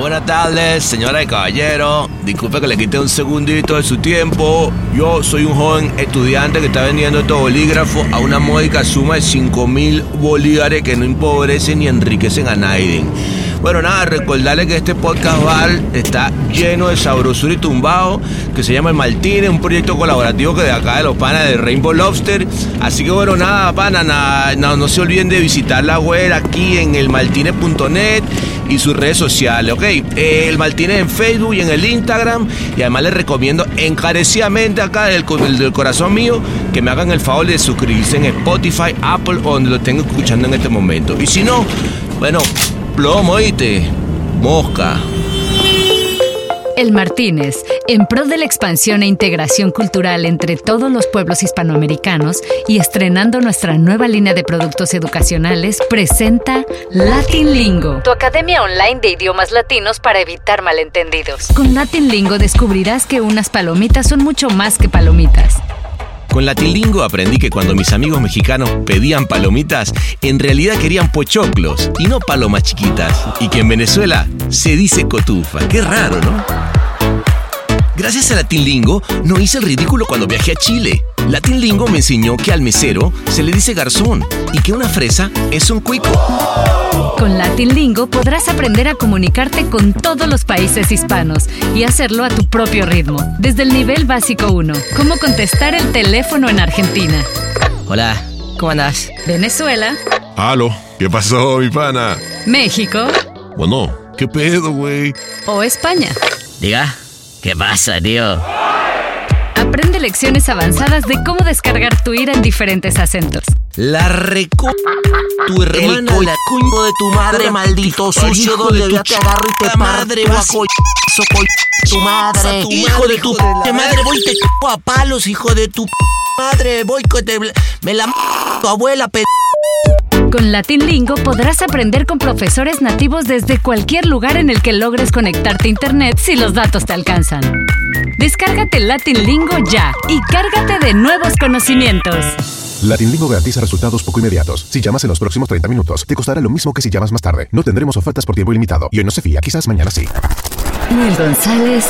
buenas tardes, señora y caballero. Disculpe que le quite un segundito de su tiempo. Yo soy un joven estudiante que está vendiendo estos bolígrafos a una módica suma de 5 mil bolívares que no empobrecen ni enriquecen a nadie. Bueno, nada, recordarle que este podcast está lleno de sabrosura y tumbado, que se llama El Martínez, un proyecto colaborativo que de acá de los panas de Rainbow Lobster. Así que bueno, nada, pana, nada, no, se olviden de visitar la web aquí en elmartinez.net y sus redes sociales, ¿ok? Eh, el Martínez en Facebook y en el Instagram. Y además les recomiendo encarecidamente acá del, del corazón mío que me hagan el favor de suscribirse en Spotify, Apple o donde lo estén escuchando en este momento. Y si no, bueno, plomo, oíste, mosca. El Martínez, en pro de la expansión e integración cultural entre todos los pueblos hispanoamericanos y estrenando nuestra nueva línea de productos educacionales, presenta Latin Lingo, tu academia online de idiomas latinos para evitar malentendidos. Con Latin Lingo descubrirás que unas palomitas son mucho más que palomitas. Con Latilingo aprendí que cuando mis amigos mexicanos pedían palomitas, en realidad querían pochoclos y no palomas chiquitas. Y que en Venezuela se dice cotufa. Qué raro, ¿no? Gracias a Latinlingo no hice el ridículo cuando viajé a Chile. Latinlingo me enseñó que al mesero se le dice garzón y que una fresa es un cuico. Con Latinlingo podrás aprender a comunicarte con todos los países hispanos y hacerlo a tu propio ritmo, desde el nivel básico 1. Cómo contestar el teléfono en Argentina. Hola, ¿cómo andás? Venezuela. Aló, ¿qué pasó, mi pana? México. Bueno, ¿qué pedo, güey? O España. Diga, ¿qué pasa, tío? Aprende lecciones avanzadas de cómo descargar tu ira en diferentes acentos. La reco... Tu hermana, El la de tu madre, maldito sucio, hijo donde de tu ya te agarro y te madre, coño, tu madre. hijo de tu madre, voy te a palos, hijo de tu p- madre, voy que te... Me la m tu abuela, p... Con Latinlingo podrás aprender con profesores nativos desde cualquier lugar en el que logres conectarte a internet si los datos te alcanzan. Descárgate Latinlingo ya y cárgate de nuevos conocimientos. Latinlingo garantiza resultados poco inmediatos. Si llamas en los próximos 30 minutos, te costará lo mismo que si llamas más tarde. No tendremos ofertas por tiempo ilimitado. Y hoy no se fía, quizás mañana sí. Ni el González,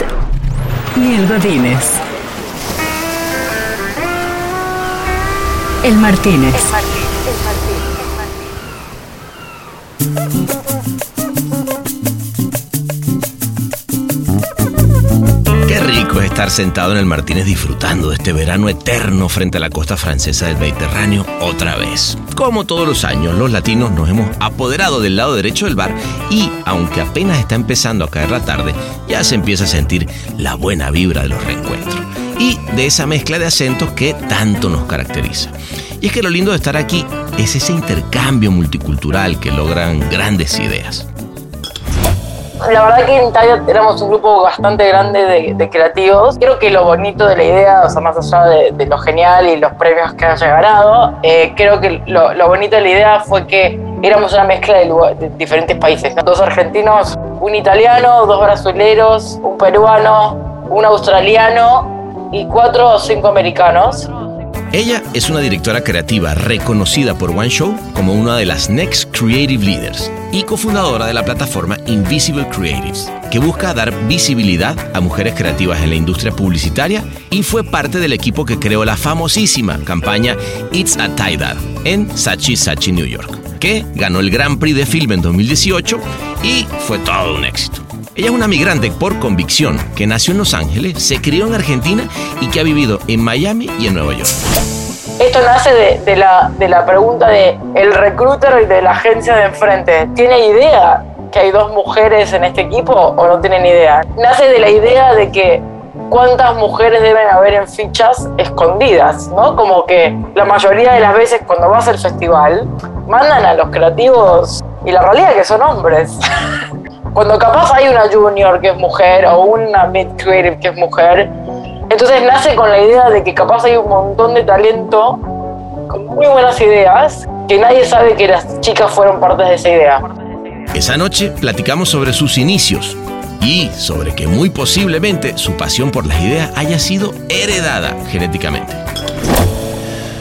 ni el Godínez. El Martínez. Qué rico es estar sentado en el Martínez disfrutando de este verano eterno frente a la costa francesa del Mediterráneo otra vez. Como todos los años, los latinos nos hemos apoderado del lado derecho del bar y, aunque apenas está empezando a caer la tarde, ya se empieza a sentir la buena vibra de los reencuentros y de esa mezcla de acentos que tanto nos caracteriza. Y es que lo lindo de estar aquí es ese intercambio multicultural que logran grandes ideas. La verdad que en Italia éramos un grupo bastante grande de, creativos. Creo que lo bonito de la idea, o sea, más allá de, lo genial y los premios que haya ganado, eh, creo que lo, bonito de la idea fue que éramos una mezcla de, diferentes países. Dos argentinos, un italiano, dos brasileros, un peruano, un australiano y cuatro o cinco americanos. Ella es una directora creativa reconocida por One Show como una de las Next Creative Leaders y cofundadora de la plataforma Invisible Creatives, que busca dar visibilidad a mujeres creativas en la industria publicitaria y fue parte del equipo que creó la famosísima campaña It's a Tie en Sachi Sachi, New York, que ganó el Grand Prix de Film en 2018 y fue todo un éxito. Ella es una migrante por convicción que nació en Los Ángeles, se crió en Argentina y que ha vivido en Miami y en Nueva York. Esto nace de, la, de la pregunta de el recruiter de la agencia de enfrente. ¿Tiene idea que hay dos mujeres en este equipo o no tienen idea? Nace de la idea de que cuántas mujeres deben haber en fichas escondidas, ¿no? Como que la mayoría de las veces cuando vas al festival mandan a los creativos y la realidad es que son hombres. Cuando capaz hay una junior que es mujer o una mid creative que es mujer, entonces nace con la idea de que capaz hay un montón de talento con muy buenas ideas que nadie sabe que las chicas fueron parte de esa idea. Esa noche platicamos sobre sus inicios y sobre que muy posiblemente su pasión por las ideas haya sido heredada genéticamente.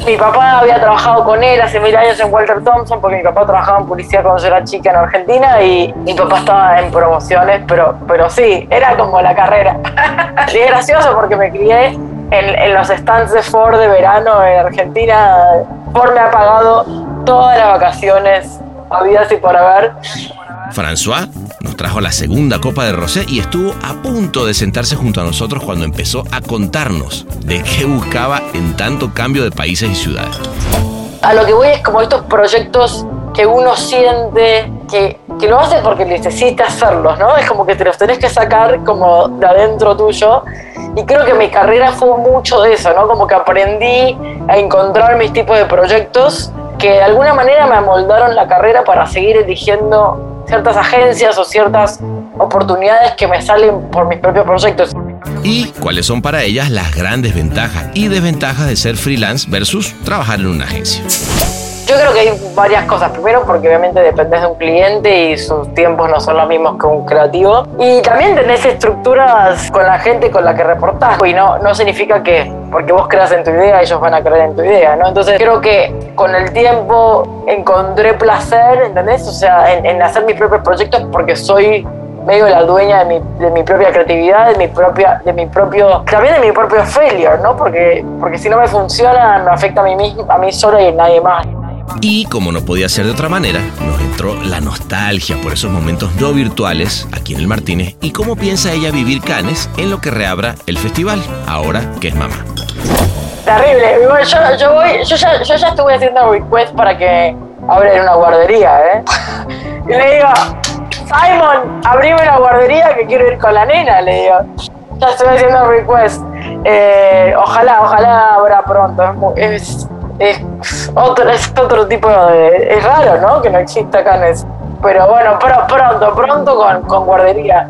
Mi papá había trabajado con él hace mil años en Walter Thompson porque mi papá trabajaba en publicidad cuando yo era chica en Argentina y mi papá estaba en promociones, pero, pero sí, era como la carrera. y es gracioso porque me crié en, en los stands de Ford de verano en Argentina. Ford me ha pagado todas las vacaciones habidas y por haber. François nos trajo la segunda copa de rosé y estuvo a punto de sentarse junto a nosotros cuando empezó a contarnos de qué buscaba en tanto cambio de países y ciudades. A lo que voy es como estos proyectos que uno siente que, que lo hace porque necesita hacerlos, ¿no? Es como que te los tenés que sacar como de adentro tuyo. Y creo que mi carrera fue mucho de eso, ¿no? Como que aprendí a encontrar mis tipos de proyectos que de alguna manera me amoldaron la carrera para seguir eligiendo ciertas agencias o ciertas oportunidades que me salen por mis propios proyectos. Y cuáles son para ellas las grandes ventajas y desventajas de ser freelance versus trabajar en una agencia. Yo creo que hay varias cosas. Primero, porque obviamente dependes de un cliente y sus tiempos no son los mismos que un creativo. Y también tenés estructuras con la gente con la que reportás. Y no, no significa que porque vos creas en tu idea, ellos van a creer en tu idea, ¿no? Entonces creo que con el tiempo encontré placer, ¿entendés? O sea, en, en hacer mis propios proyectos porque soy medio la dueña de mi, de mi propia creatividad, de mi propia, de mi propio, también de mi propio failure, ¿no? Porque, porque si no me funciona, me afecta a mí mismo, a mí solo y a nadie más. Y como no podía ser de otra manera, nos entró la nostalgia por esos momentos no virtuales aquí en el Martínez y cómo piensa ella vivir Canes en lo que reabra el festival, ahora que es mamá. Terrible. Yo, ya, estuve haciendo request para que abren una guardería, ¿eh? Y le digo, Simon, abrime una guardería que quiero ir con la nena, le digo. Ya estoy haciendo request. Eh, ojalá, ojalá abra pronto. Es, es, otro, es otro tipo de... Es raro, ¿no? Que no exista canes. Pero bueno, pro- pronto, pronto con, con guardería.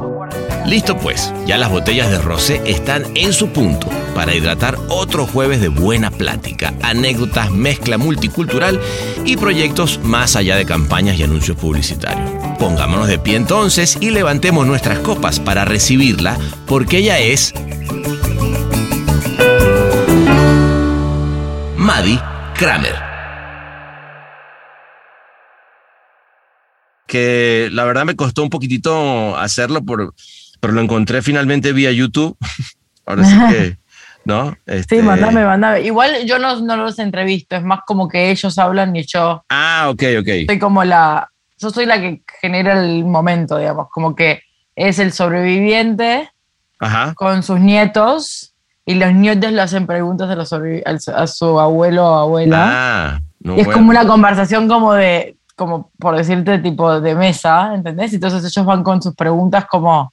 Listo pues, ya las botellas de rosé están en su punto para hidratar otro jueves de buena plática, anécdotas, mezcla multicultural y proyectos más allá de campañas y anuncios publicitarios. Pongámonos de pie entonces y levantemos nuestras copas para recibirla porque ella es Maddie Kramer. Que la verdad me costó un poquitito hacerlo por, pero lo encontré finalmente vía YouTube. Ahora sí que, ¿no? Sí, Este- mandame, mandame. Igual yo no, no los entrevisto, es más como que ellos hablan y yo Ah, ok, ok. soy como la. Yo soy la que genera el momento, digamos, como que es el sobreviviente Ajá. con sus nietos y los nietos le hacen preguntas a, los a su abuelo o abuela. Ah, no, y es bueno. como una conversación como de, como por decirte, tipo de mesa, ¿entendés? Entonces ellos van con sus preguntas como,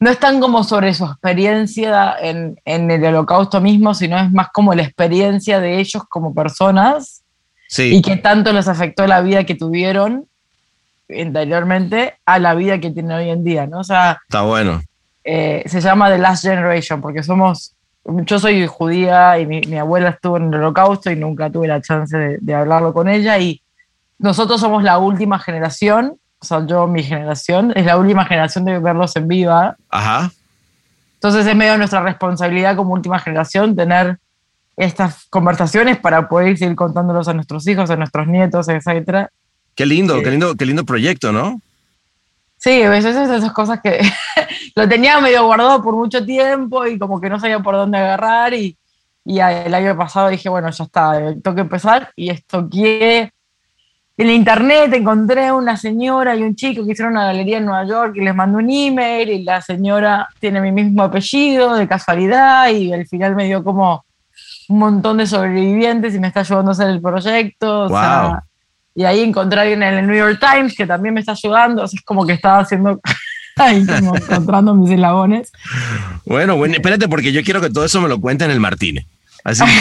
no están como sobre su experiencia en, en el holocausto mismo, sino es más como la experiencia de ellos como personas Sí. y que tanto les afectó la vida que tuvieron anteriormente a la vida que tienen hoy en día, ¿no? O sea, Está bueno. eh, se llama The Last Generation, porque somos, yo soy judía y mi, mi abuela estuvo en el holocausto y nunca tuve la chance de, de hablarlo con ella y nosotros somos la última generación, o sea, yo, mi generación, es la última generación de verlos en viva, Ajá. entonces es medio nuestra responsabilidad como última generación tener estas conversaciones para poder seguir contándolos a nuestros hijos, a nuestros nietos, etcétera. Qué lindo, Sí. qué lindo, qué lindo proyecto, ¿no? Sí, a veces es esas cosas que lo tenía medio guardado por mucho tiempo y como que no sabía por dónde agarrar y, y el año pasado dije, bueno, ya está, eh, tengo que empezar y estoqué en internet, encontré una señora y un chico que hicieron una galería en Nueva York y les mandé un email y la señora tiene mi mismo apellido de casualidad y al final me dio como un montón de sobrevivientes y me está ayudando a hacer el proyecto. o sea. Y ahí encontré a alguien en el New York Times que también me está ayudando. O sea, es como que estaba haciendo ahí como encontrando mis eslabones. Bueno, bueno, espérate porque yo quiero que todo eso me lo cuente en el Martínez. Así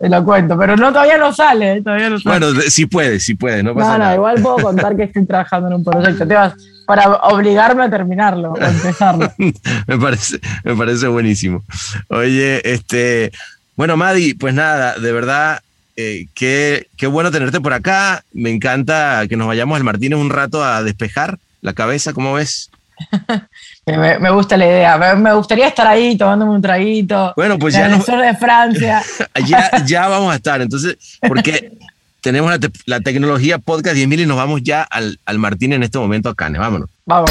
Te lo cuento, pero no todavía no sale, ¿eh? todavía no sale. bueno, de- sí puede, sí puede, no pasa no, no, nada. igual puedo contar que estoy trabajando en un proyecto. Te vas para obligarme a terminarlo, a empezarlo. me parece, me parece buenísimo. Oye, este, bueno, Madi, pues nada, de verdad, eh, qué, qué bueno tenerte por acá. Me encanta que nos vayamos al Martínez un rato a despejar la cabeza, ¿cómo ves? me, me gusta la idea. Me, gustaría estar ahí tomándome un traguito. Bueno, pues en ya el no- sur de Francia. ya, ya vamos a estar. Entonces, porque tenemos la, te- la tecnología podcast 10.000 y nos vamos ya al, al Martín en este momento a Cannes. Vámonos. Vamos.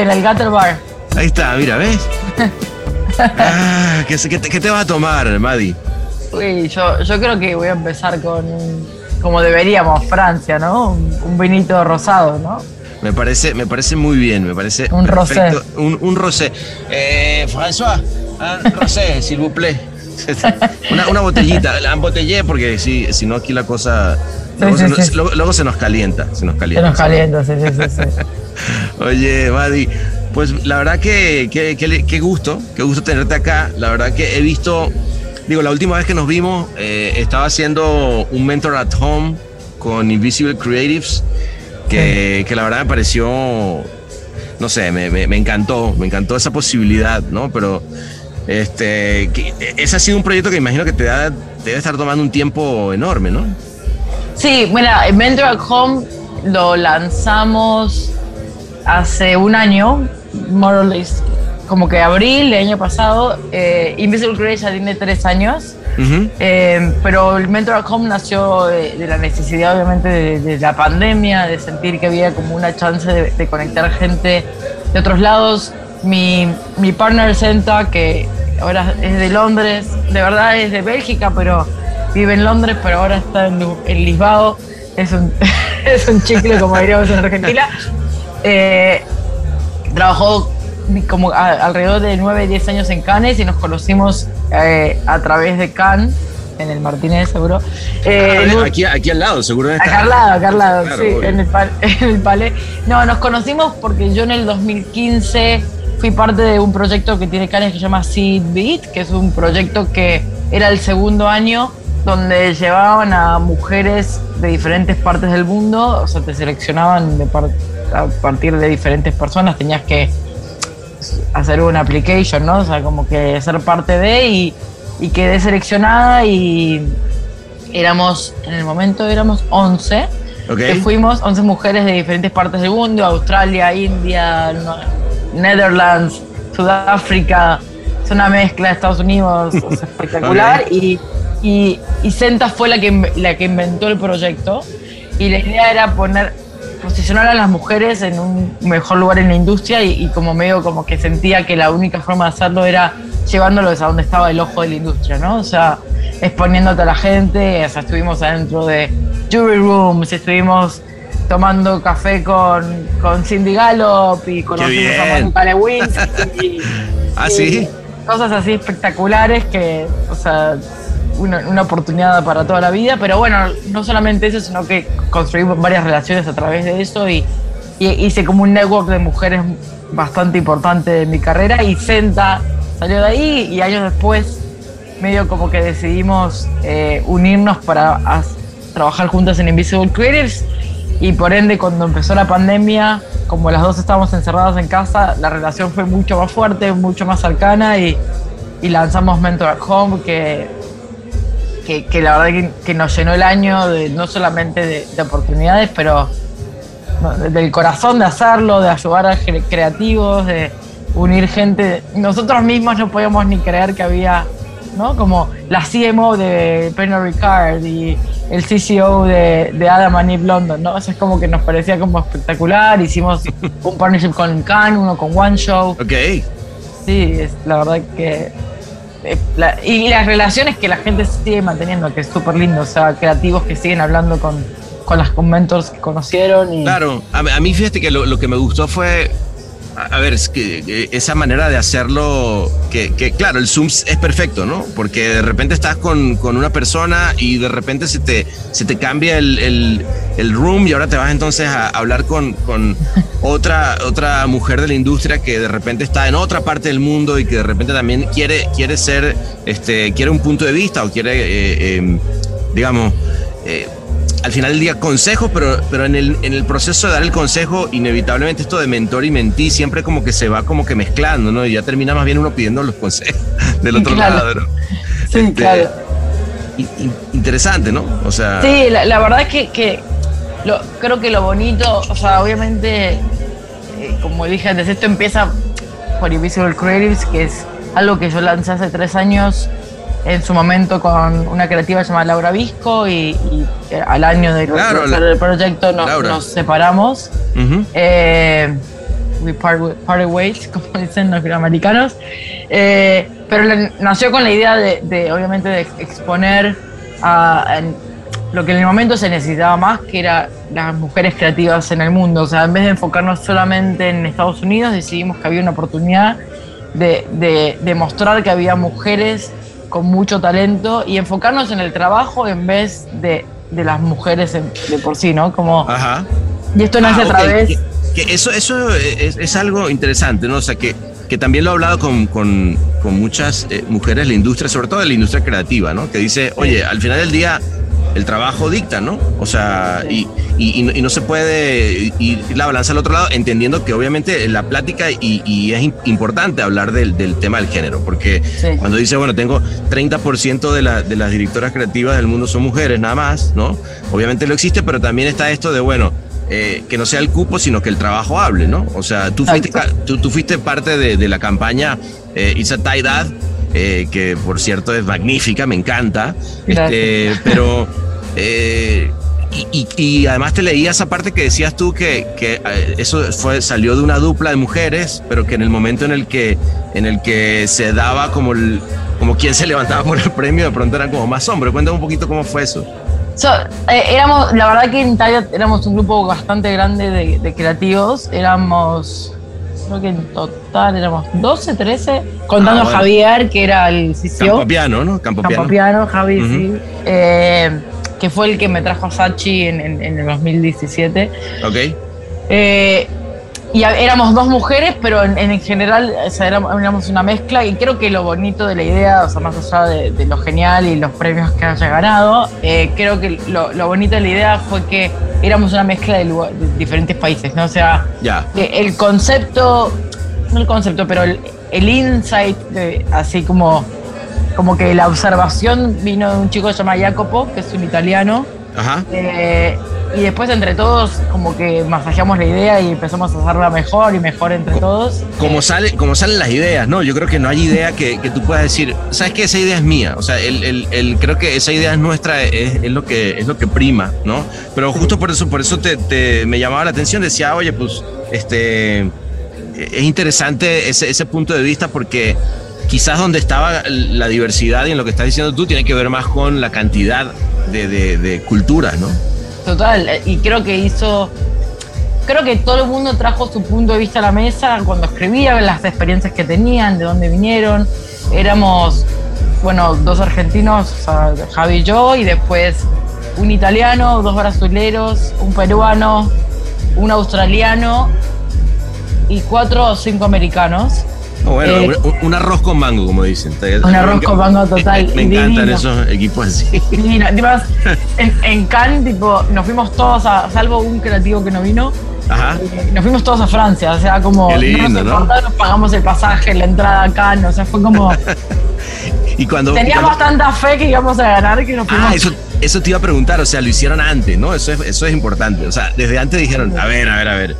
En el Gutter Bar. Ahí está, mira, ¿ves? Ah, ¿qué, se- qué te, qué te vas a tomar, Madi? Uy, yo, yo creo que voy a empezar con, como deberíamos, Francia, ¿no? Un, un vinito rosado, ¿no? Me parece, me parece muy bien, me parece Un perfecto. Un, un rosé. Eh, François, un rosé, s'il vous plaît. Una, una botellita, la embotellé porque si, si no aquí la cosa... Luego, sí, se, luego- luego se nos calienta, se nos Se calienta. nos calienta, sí, sí, sí. Oye, Madi, pues la verdad que, que- gusto, qué gusto tenerte acá. La verdad que he visto, digo, la última vez que nos vimos eh, estaba haciendo un mentor at home con Invisible Creatives, que, que la verdad me pareció, no sé, me, me- me encantó, me encantó esa posibilidad, ¿no? Pero este, que- ese ha sido un proyecto que imagino que te, da, te debe estar tomando un tiempo enorme, ¿no? Sí, bueno, el Mentor at Home lo lanzamos hace un año, more or less, como que abril del año pasado. Eh, Invisible Grace ya tiene tres años. Ujú. Eh, pero el Mentor at Home nació de, de la necesidad, obviamente, de, de la pandemia, de sentir que había como una chance de, de conectar gente de otros lados. Mi, mi partner Senta, que ahora es de Londres, de verdad es de Bélgica, pero vive en Londres, pero ahora está en, en Lisboa. Es un, es un chicle, como diríamos en Argentina. Eh, trabajó como a- alrededor de 9, 10 años en Cannes y nos conocimos eh, a través de Cannes, en el Martínez seguro. Eh, Ah, aquí, aquí al lado, seguro. Acá al lado, acá al lado, Claro, sí, en el, en el palé. No, nos conocimos porque yo en el 2015 fui parte de un proyecto que tiene Cannes que se llama Seed Beat, que es un proyecto que era el segundo año donde llevaban a mujeres de diferentes partes del mundo, o sea, te seleccionaban de par- a partir de diferentes personas, tenías que hacer una application, ¿no? O sea, como que ser parte de y, y quedé seleccionada y éramos, en el momento éramos 11, Ok. que fuimos 11 mujeres de diferentes partes del mundo, Australia, India, Netherlands, Sudáfrica, es una mezcla de Estados Unidos, sea, espectacular. Y, y, y Senta fue la que, la que inventó el proyecto y la idea era poner, posicionar a las mujeres en un mejor lugar en la industria y, y como medio como que sentía que la única forma de hacerlo era llevándolos a donde estaba el ojo de la industria, ¿no? O sea, exponiéndote a la gente, o sea, estuvimos adentro de jury rooms, estuvimos tomando café con, con Cindy Gallop y conocimos a bien. Mónica Lewinsky. ¿Ah, sí? Cosas así espectaculares que, o sea, una, una oportunidad para toda la vida, pero bueno, no solamente eso, sino que construimos varias relaciones a través de eso y, y hice como un network de mujeres bastante importante en mi carrera y Senta salió de ahí y años después medio como que decidimos eh, unirnos para trabajar juntas en Invisible Creatives y por ende cuando empezó la pandemia, como las dos estábamos encerradas en casa, la relación fue mucho más fuerte, mucho más cercana y, y lanzamos Mentor at Home que, que, que la verdad que, que nos llenó el año de, no solamente de, de oportunidades, pero no, del corazón de hacerlo, de ayudar a cre- creativos, de unir gente. Nosotros mismos no podíamos ni creer que había, ¿no? Como la CMO de Pernod Ricard y el CCO de, de Adam and Eve London, ¿no? Eso es como que nos parecía como espectacular. Hicimos un partnership con Cannes, uno con One Show. Ok. Sí, es la verdad que. Eh, y las relaciones que la gente sigue manteniendo, que es súper lindo. O sea, creativos que siguen hablando con, con las mentors que conocieron. Y, Claro, a, a mí fíjate que lo, lo que me gustó fue, a, ver, esa manera de hacerlo, que, que, claro, el Zoom es perfecto, ¿no? Porque de repente estás con, con una persona y de repente se te, se te cambia el, el, el room y ahora te vas entonces a hablar con, con otra, otra mujer de la industria que de repente está en otra parte del mundo y que de repente también quiere, quiere ser, este, quiere un punto de vista o quiere, eh, eh, digamos, eh, al final del día consejos, pero, pero en, el, en el proceso de dar el consejo, inevitablemente esto de mentor y mentí siempre como que se va como que mezclando, ¿no? Y ya termina más bien uno pidiendo los consejos del otro Claro. lado, ¿no? Sí, Este, claro. in- in- interesante, ¿no? O sea, Sí, la, la verdad es que, que lo- creo que lo bonito, o sea, obviamente, eh, como dije antes, esto empieza por Invisible Creatives, que es algo que yo lancé hace tres años en su momento con una creativa llamada Laura Visco y, y, eh, al año de Claro, la- el proyecto nos, separamos. Eh, we part, parted ways, como dicen los americanos. Eh, pero nació con la idea de, de, obviamente, de exponer a, lo que en el momento se necesitaba más, que era las mujeres creativas en el mundo. O sea, en vez de enfocarnos solamente en Estados Unidos, decidimos que había una oportunidad de, de, de mostrar que había mujeres con mucho talento y enfocarnos en el trabajo en vez de, de las mujeres en- de por sí, ¿no? Como, Ajá. y esto nace Ah, a ok, través... Que, que eso, eso es, es algo interesante, ¿no? O sea, que, que también lo he hablado con, con, con muchas eh, mujeres de la industria, sobre todo de la industria creativa, ¿no? Que dice, oye, al final del día el trabajo dicta, ¿no? O sea, y, y, y no- y no se puede ir la balanza al otro lado, entendiendo que obviamente la plática y, es im- importante hablar del, del tema del género, porque Sí. cuando dice, bueno, tengo 30% de, la, de las directoras creativas del mundo son mujeres, nada más, ¿no? Obviamente lo existe, pero también está esto de, bueno, eh, que no sea el cupo, sino que el trabajo hable, ¿no? O sea, tú fuiste, tú, tú fuiste parte de, de la campaña eh, It's a Tie Dad, eh, que por cierto es magnífica, me encanta, este, pero... eh, y, y- y además te leía esa parte que decías tú que, que, eh, eso fue, salió de una dupla de mujeres, pero que en el momento en el que, en el que se daba como, el, como quien se levantaba por el premio, de pronto eran como más hombres. Cuéntame un poquito cómo fue eso. So, eh, éramos, la verdad que en Italia éramos un grupo bastante grande de, de creativos. Éramos, creo que en total éramos 12, 13, contando Ah, bueno. a Javier, que era el CCO. Campo piano, ¿no? Campo piano. Campopiano, Javi, Ujú. sí. Eh, que fue el que me trajo a Sachi en, en- en el 2017. Ok. Eh, y éramos dos mujeres, pero en, en general o sea, éramos, una mezcla y creo que lo bonito de la idea, o sea, más allá de, de lo genial y los premios que haya ganado, eh, creo que lo, lo bonito de la idea fue que éramos una mezcla de, lugar- de diferentes países, ¿no? O sea, que el concepto, no el concepto, pero el, el insight, de- así como, como que la observación vino de un chico llamado Jacopo, que es un italiano, Ajá. eh, y después entre todos como que masajeamos la idea y empezamos a hacerla mejor y mejor entre todos. Como, sale, como salen las ideas, ¿no? Yo creo que no hay idea que, que tú puedas decir, ¿sabes qué? Esa idea es mía. O sea, el, el- el- creo que esa idea es nuestra, es, es lo, que, es lo que prima, ¿no? Pero justo por eso, por eso te, te- me llamaba la atención. Decía, oye, pues, este, es interesante ese, ese punto de vista porque quizás donde estaba la diversidad y en lo que estás diciendo tú tiene que ver más con la cantidad de, de- de culturas, ¿no? Total, eh, y creo que hizo... Creo que todo el mundo trajo su punto de vista a la mesa cuando escribían las experiencias que tenían, de dónde vinieron. Éramos, bueno, dos argentinos, o sea, Javi y yo, y después un italiano, dos brasileros, un peruano, un australiano y cuatro o cinco americanos. Bueno, Eh, un, arroz con mango, como dicen. Un arroz con mango total, Me, me encantan esos equipos así. Divino. Además, en, en Cannes, tipo, nos fuimos todos a, salvo un creativo que no vino, Ajá. eh, nos fuimos todos a Francia. O sea, como Qué lindo, no nos nos pagamos el pasaje, la entrada a Cannes. O sea, fue como. Y cuando. teníamos cuando- tanta fe que íbamos a ganar que nos fuimos. Ah, eso, eso te iba a preguntar, o sea, lo hicieron antes, ¿no? Eso es, eso es importante. O sea, desde antes dijeron, a ver, a ver, a ver.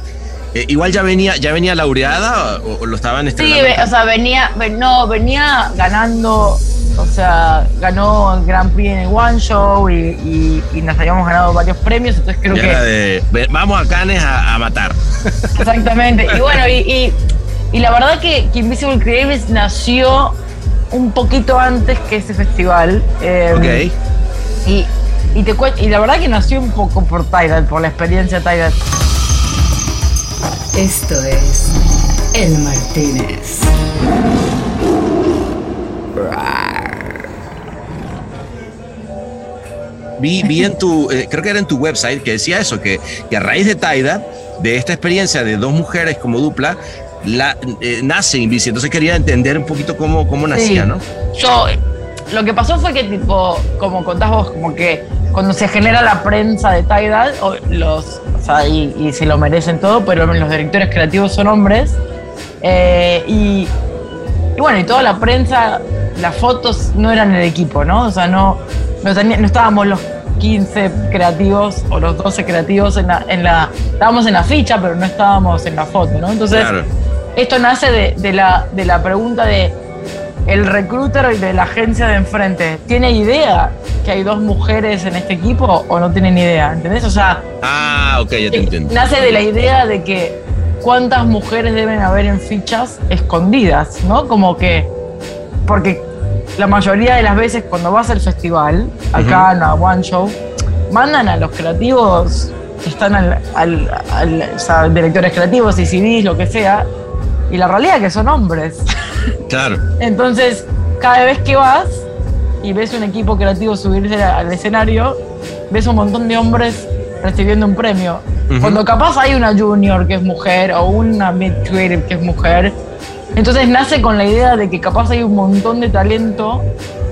Eh, igual ya venía, ya venía laureada o, o lo estaban Sí, estrenando. ve- o sea, venía, ven- no, venía ganando, o sea, ganó el Grand Prix en el One Show y, y- y nos habíamos ganado varios premios, entonces creo Ya que... era de, "Ve- vamos a Cannes a, a matar. Exactamente. Y bueno, y, y- la verdad que, que Invisible Creatives nació un poquito antes que ese festival. eh, Ok. Y, y, te y la verdad que nació un poco por Tidal, por la experiencia Tidal. Esto es El Martínez. Vi, vi en tu, eh, creo que era en tu website que decía eso, que, que a raíz de Taida, de esta experiencia de dos mujeres como dupla, la, eh, nace Invisi. Entonces quería entender un poquito cómo, cómo nacía, Sí. ¿no? Yo, lo que pasó fue que, tipo, como contás vos, como que cuando se genera la prensa de Tidal, o los, o sea, y, y se lo merecen todo, pero los directores creativos son hombres. eh, y, y bueno, y toda la prensa, las fotos no eran el equipo, ¿no? O sea, no, no, tenía- no estábamos los 15 creativos o los 12 creativos en la, en la. Estábamos en la ficha, pero no estábamos en la foto, ¿no? Entonces. Claro. Esto nace de, de la, de la pregunta de el recruiter de la agencia de enfrente. ¿Tiene idea que hay dos mujeres en este equipo o no tienen idea? ¿Entendés? O sea, Ah, ya te eh, entiendo. nace de la idea de que cuántas mujeres deben haber en fichas escondidas, ¿no? Como que, porque la mayoría de las veces cuando vas al festival, acá en la One Show, mandan a los creativos que están al, al- al- o sea, directores creativos y CDs, lo que sea, y la realidad es que son hombres. Claro. Entonces, cada vez que vas y ves un equipo creativo subirse al escenario, ves un montón de hombres recibiendo un premio. Ujú. Cuando capaz hay una junior que es mujer o una mid creative que es mujer, entonces nace con la idea de que capaz hay un montón de talento,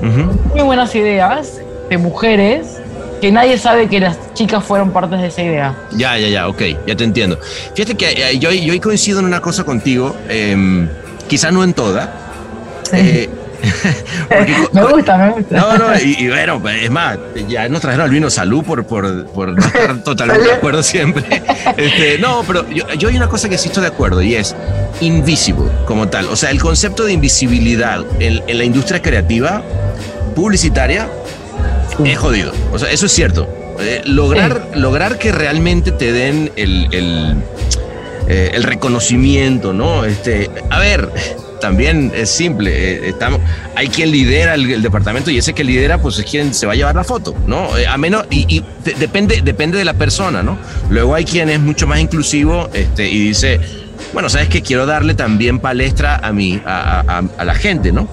Ujú. muy buenas ideas de mujeres que nadie sabe que las chicas fueron partes de esa idea. Ya, ya, ya, ok, ya te entiendo. Fíjate que eh, yo, yo coincido en una cosa contigo, eh, quizá no en toda. eh, porque- Me gusta, me gusta. no, no, y, y bueno, pues, es más, ya nos trajeron al vino salud por, por, por no estar totalmente de acuerdo siempre. Este, no, pero yo, yo hay una cosa que sí estoy de acuerdo y es invisible como tal. O sea, el concepto de invisibilidad en, en la industria creativa, publicitaria, es jodido. O sea, eso es cierto. Eh, lograr, lograr que realmente te den el, el, eh, el reconocimiento, ¿no? Este, a ver, también es simple. eh, estamos, hay quien lidera el, departamento y ese que lidera, pues es quien se va a llevar la foto, ¿no? Eh, a menos, y, y de- depende, depende de la persona, ¿no? Luego hay quien es mucho más inclusivo este, y dice, bueno, sabes que quiero darle también palestra a mí, a la gente, ¿no?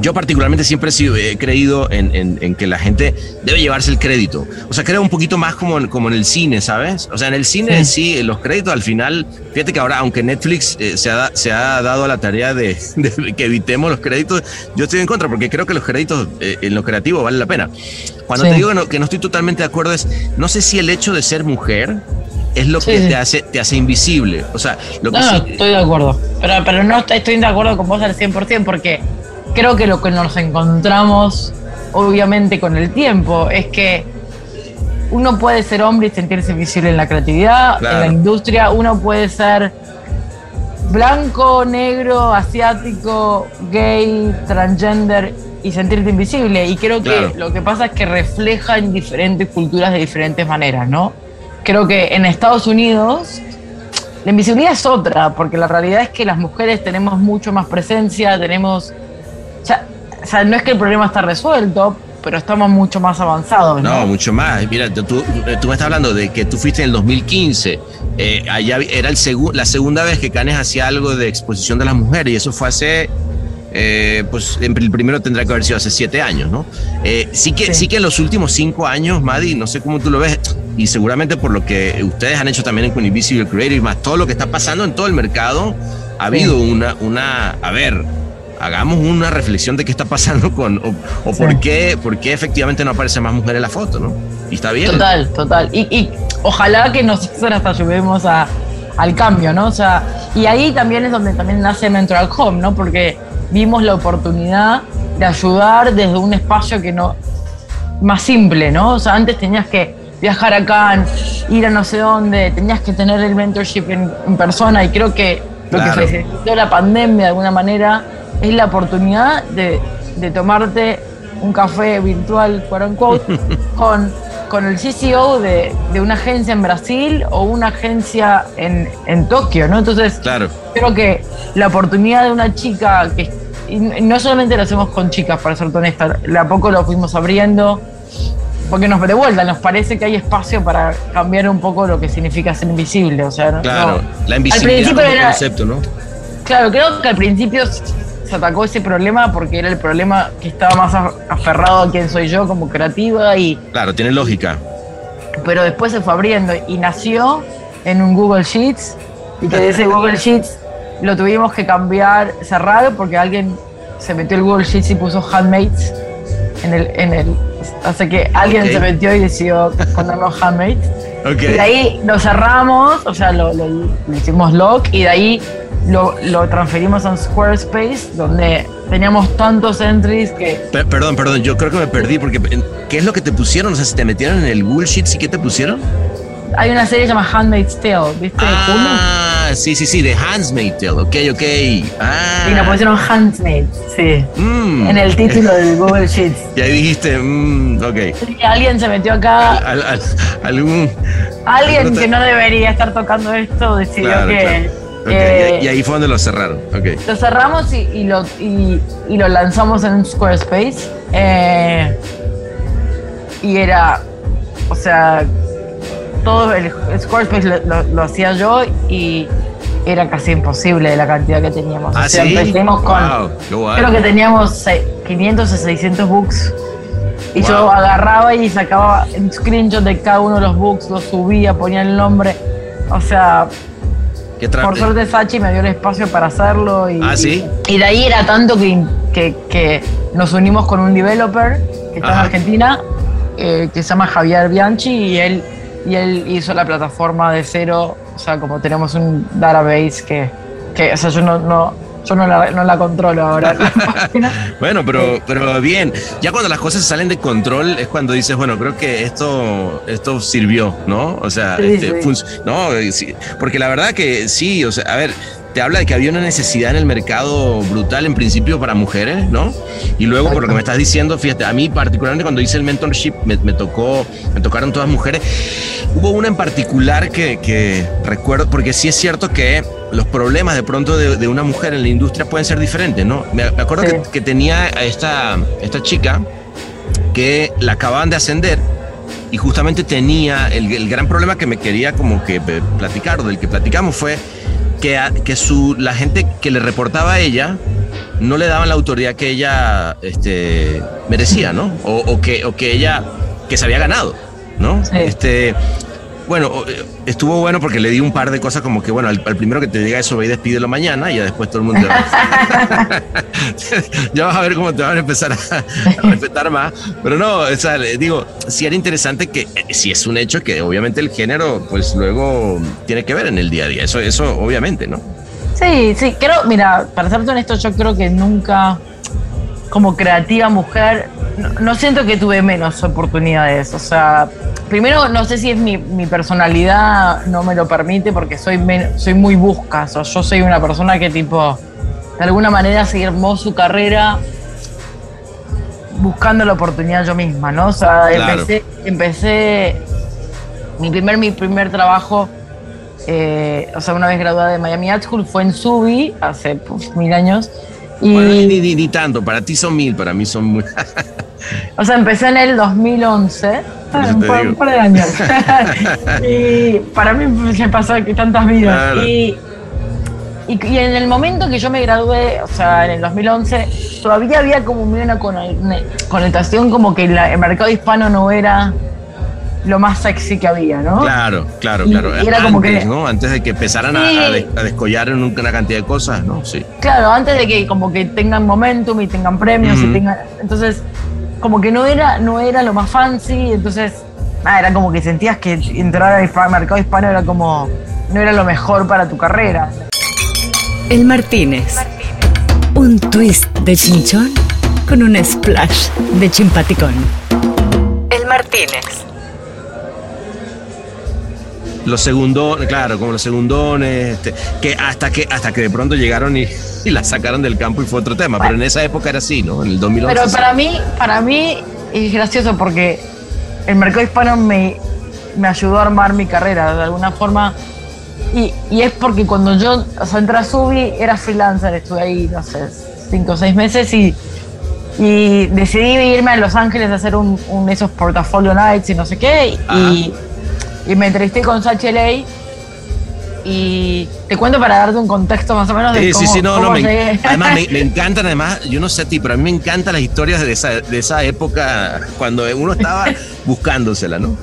Yo particularmente siempre he, creído en, en- en que la gente debe llevarse el crédito. O sea, creo un poquito más como en, como en el cine, ¿sabes? O sea, en el cine en sí, los créditos al final, fíjate que ahora, aunque Netflix eh, se, ha, se ha dado a la tarea de, de que evitemos los créditos, yo estoy en contra porque creo que los créditos eh, en lo creativo vale la pena. Cuando Sí. te digo que no, que no estoy totalmente de acuerdo es, no sé si el hecho de ser mujer es lo Sí, que sí. te hace, te hace invisible. O sea, lo que No, no, sí- estoy de acuerdo. Pero, pero no estoy de acuerdo con vos al 100% porque creo que lo que nos encontramos, obviamente, con el tiempo es que uno puede ser hombre y sentirse visible en la creatividad, Claro. en la industria, uno puede ser blanco, negro, asiático, gay, transgender y sentirte invisible. Y creo que Claro. lo que pasa es que refleja en diferentes culturas de diferentes maneras, ¿no? Creo que en Estados Unidos la invisibilidad es otra, porque la realidad es que las mujeres tenemos mucho más presencia, tenemos... O sea, o sea, no es que el problema está resuelto, pero estamos mucho más avanzados, ¿no? No, mucho más. Mira, tú, tú- tú me estás hablando de que tú fuiste en el 2015. eh, allá era el segu- la segunda vez que Canes hacía algo de exposición de las mujeres y eso fue hace. eh, pues el primero tendrá que haber sido hace siete años, ¿no? Eh, sí, que, sí. Sí. que en los últimos cinco años, Maddy, no sé cómo tú lo ves, y seguramente por lo que ustedes han hecho también con Invisible Creative, más todo lo que está pasando en todo el mercado, ha habido una, una, a ver, hagamos una reflexión de qué está pasando con, o, o Sí. por, qué, por qué efectivamente no aparece más mujer en la foto, ¿no? Y está bien. Total, total. Y, y ojalá que nosotros hasta ayudemos a, al cambio, ¿no? O sea, y ahí también es donde también nace Mentoral Home, ¿no? Porque vimos la oportunidad de ayudar desde un espacio que no más simple, ¿no? O sea, antes tenías que viajar acá, ir a no sé dónde, tenías que tener el mentorship en, en persona y creo que lo Claro. que facilitó la pandemia de alguna manera es la oportunidad de, de tomarte un café virtual, quote unquote, con, con el CCO de, de una agencia en Brasil o una agencia en, en Tokio, ¿no? Entonces, Claro. creo que la oportunidad de una chica que y no solamente lo hacemos con chicas, para ser honesta, de a poco lo fuimos abriendo porque nos de vuelta, nos parece que hay espacio para cambiar un poco lo que significa ser invisible. O sea, no- Claro, no. la Al invisibilidad principio como era- concepto, ¿no? Claro, creo que al principio se atacó ese problema porque era el problema que estaba más aferrado a quién soy yo como creativa y Claro, tiene lógica. pero después se fue abriendo y nació en un Google Sheets y que de ese Google Sheets lo tuvimos que cambiar, cerrar porque alguien se metió el Google Sheets y puso handmaids en el, en el así que alguien Ok. se metió y decidió ponernos handmaids Ok. y de ahí lo cerramos, o sea, lo, lo- lo hicimos lock y de ahí lo, lo transferimos a Squarespace donde teníamos tantos entries que Per- perdón, perdón, yo creo que me perdí porque ¿qué es lo que te pusieron? O sea, si te metieron en el Google Sheets y qué te pusieron? hay una serie llamada Handmaid's Tale, ¿viste? Ah, sí, sí, sí, de Handsmaid Tale. Ok, ok. Ah. Y nos pusieron Handmaid, sí. Mm. En el título del Google Sheets. Y ahí dijiste, mm, ok. Alguien se metió acá, Al- al- algún. alguien que no debería estar tocando esto decidió Claro, que. claro. Ok, eh, y, ahí fue donde lo cerraron. Ok. Lo cerramos y, y lo, y, y lo lanzamos en Squarespace. eh, y era, o sea, todo el Squarespace lo, lo- lo hacía yo y era casi imposible la cantidad que teníamos. Ah, o sea, sí. empecemos con, Wow, creo que teníamos se- 500 o 600 books. Y Wow. yo agarraba y sacaba un screenshot de cada uno de los books, los subía, ponía el nombre. O sea, ¿Qué tra- por suerte Sachi me dio el espacio para hacerlo. Y, Ah, ¿sí? y de ahí era tanto que, que, que nos unimos con un developer que está Ajá. en Argentina, eh, que se llama Javier Bianchi, y él, y él hizo la plataforma de cero. O sea, como tenemos un database que, que o sea, yo no, no, yo no la, no la controlo ahora. la. Bueno, pero, pero bien. Ya cuando las cosas salen de control es cuando dices, bueno, creo que esto, esto sirvió, ¿no? O sea, Sí, este, sí. no, eh, porque la verdad que sí, o sea, a ver, te habla de que había una necesidad en el mercado brutal en principio para mujeres, ¿no? Y luego, por lo que me estás diciendo, fíjate, a mí particularmente cuando hice el mentorship me, me tocó, me tocaron todas mujeres. Hubo una en particular que, que recuerdo, porque sí es cierto que los problemas de pronto de, de una mujer en la industria pueden ser diferentes, ¿no? Me, me acuerdo Sí. que, que tenía a esta, esta chica que la acababan de ascender y justamente tenía el, el gran problema que me quería como que eh, platicar, o del que platicamos, fue que, a- que su, la gente que le reportaba a ella no le daban la autoridad que ella este, merecía, ¿no? O, o que, o que ella, que se había ganado, ¿no? Sí. Este, bueno, eh, estuvo bueno porque le di un par de cosas como que, bueno, al, primero que te diga eso, ve y despídelo mañana y ya después todo el mundo... ya vas a ver cómo te van a empezar a, respetar más. Pero no, o sea, digo, sí era interesante que, eh, si es un hecho que obviamente el género, pues luego tiene que ver en el día a día. Eso, eso obviamente, ¿no? Sí, sí, creo, mira, para serte honesto, yo creo que nunca, como creativa mujer, no, no siento que tuve menos oportunidades. O sea, primero, no sé si es mi, mi personalidad, no me lo permite, porque soy, men- soy muy busca. O yo soy una persona que, tipo, de alguna manera se armó su carrera buscando la oportunidad yo misma, ¿no? O sea, Claro. empecé, empecé mi primer, mi primer trabajo, eh, o sea, una vez graduada de Miami Art School, fue en Subi, hace puf, mil años. Y, Bueno, ni, ni- ni tanto, para ti son mil, para mí son muy... o sea, empecé en el 2011, Por eso un, par, digo. un par de años. y para mí me pasó tantas vidas. Claro. Y, y, y en el momento que yo me gradué, o sea, en el 2011, todavía había como una connotación como que la- el mercado hispano no era lo más sexy que había, ¿no? Claro, claro, Y- claro. y era como Antes, que- ¿no? Antes de que empezaran a- Sí. a, des- a descollar en una cantidad de cosas, ¿no? Sí. Claro, antes de que como que tengan momentum y tengan premios y tengan. Entonces, como que no era, no era lo más fancy, entonces, era como que sentías que entrar al mercado hispano era como. no era lo mejor para tu carrera. El Martínez. Un twist de chinchón con un splash de chimpaticón. El Martínez. Los segundones, claro, como los segundones, este, que hasta que hasta que de pronto llegaron y, y la sacaron del campo y fue otro tema. Pero en esa época era así, ¿no? En el 2011. Pero para mí, para mí es gracioso porque el mercado hispano me, me ayudó a armar mi carrera de alguna forma. Y, y es porque cuando yo o sea, entré a Subi era freelancer, estuve ahí, no sé, cinco o seis meses y, Y decidí irme a Los Ángeles a hacer un, un- esos portafolio nights y no sé qué. Y, y me entrevisté con Sachi LA. Y te cuento para darte un contexto más o menos de Sí, cómo, sí, sí, no, no, me, además me, me encantan, además, yo no sé a ti, pero a mí me encantan las historias de esa, de esa época cuando uno estaba buscándosela, ¿no?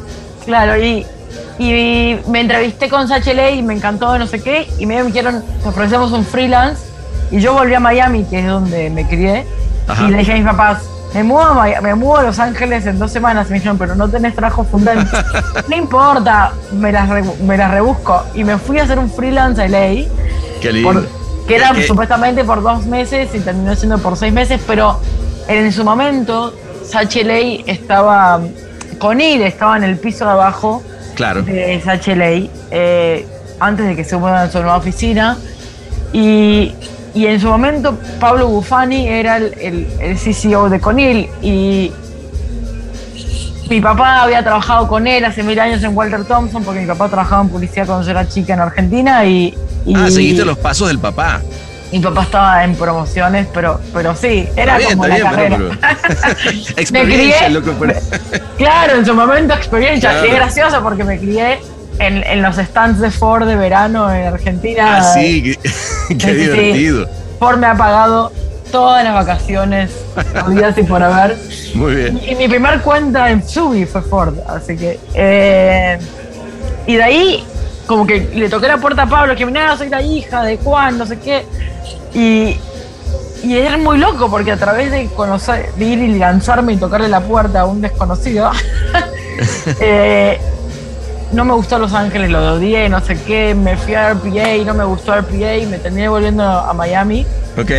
Claro, y, y me entrevisté con Sachi LA y me encantó, no sé qué. Y me dijeron, te ofrecemos un freelance. Y yo volví a Miami, que es donde me crié. Ajá. Y le dije a mis papás, me muevo, a, Maya- me muevo a Los Ángeles en dos semanas. Y me dijeron, pero no tenés trabajo fundante. no importa, me las, re- me las rebusco. Y me fui a hacer un freelance a LA, Qué lindo. por- que era ¿Qué- qué- supuestamente por dos meses y terminó siendo por seis meses, pero en su momento Sachi LA estaba con él, estaba en el piso de abajo Claro. de SHLA eh, antes de que se muevan a su nueva oficina. Y, y en su momento Pablo Bufani era el, el, el CCO de Conil y mi papá había trabajado con él hace mil años en Walter Thompson porque mi papá trabajaba en publicidad cuando yo era chica en Argentina y, y Ah, seguiste los pasos del papá. mi papá estaba en promociones, pero, pero sí, era Está bien, como está la bien, carrera. pero- Experiencia, crié- loco, pero- Claro, en su momento experiencia. Claro. Y es gracioso porque me crié en, en los stands de Ford de verano en Argentina. Ah, sí, qué, sí. divertido. Ford me ha pagado todas las vacaciones, habidas y por haber. Muy bien. Y mi primer cuenta en Subi fue Ford, así que. eh, y de ahí, como que le toqué la puerta a Pablo, que mira, soy la hija de Juan, no sé qué. Y, y era muy loco porque a través de conocer, de ir y lanzarme y tocarle la puerta a un desconocido, eh, no me gustó Los Ángeles, lo odié, no sé qué, me fui a RPA no me gustó RPA y me terminé volviendo a Miami Ok.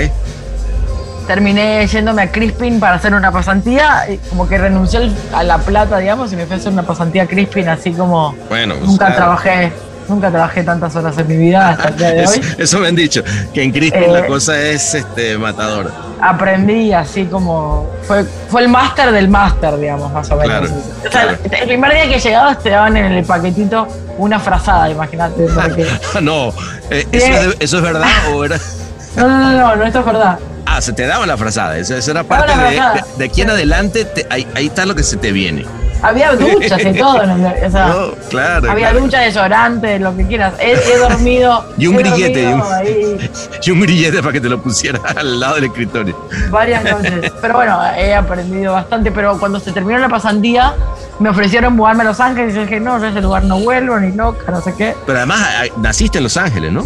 terminé yéndome a Crispin para hacer una pasantía, y como que renuncié a la plata, digamos, y me fui a hacer una pasantía a Crispin, así como Bueno, pues, nunca claro. trabajé, nunca trabajé tantas horas en mi vida hasta el día de Eso, hoy. eso me han dicho, que en Crispin Eh, la cosa es este matadora. Aprendí así como, fue, fue el máster del máster, digamos, más o menos. Claro, o sea, claro. el primer día que llegabas te daban en el paquetito una frazada, imagínate. porque- no, eh, ¿eso, es, ¿eso es verdad o era...? No, no, no, no, no, esto es verdad. Ah, se te daba la frazada. Eso, eso era parte de, de, de aquí en adelante. te- ahí, ahí está lo que se te viene. Había duchas y todo, o sea, No, claro. había claro. ducha, desodorante, lo que quieras. He, he dormido. Y un grillete, y un- Y un grillete para que te lo pusiera al lado del escritorio. varias noches. Pero bueno, he aprendido bastante. Pero cuando se terminó la pasantía, me ofrecieron mudarme a Los Ángeles. Y yo dije, no, yo a ese lugar no vuelvo, ni loca, no sé qué. Pero además naciste en Los Ángeles, ¿no?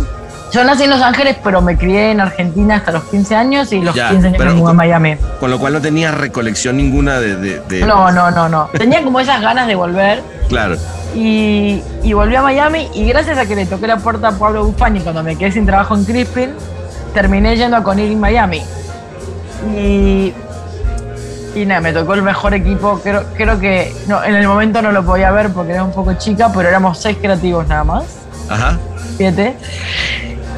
Yo nací en Los Ángeles, pero me crié en Argentina hasta los 15 años y los Ya, 15 años me mudé a Miami. Con lo cual no tenías recolección ninguna de... de- de- No, no, no, no. Tenía como esas ganas de volver. Claro. Y, y volví a Miami y gracias a que le toqué la puerta a Pablo Bufani cuando me quedé sin trabajo en Crispin, terminé yendo a Conil en Miami. Y, y nada, me tocó el mejor equipo. Creo, creo que no, en el momento no lo podía ver porque era un poco chica, pero éramos seis creativos nada más, Ajá. siete.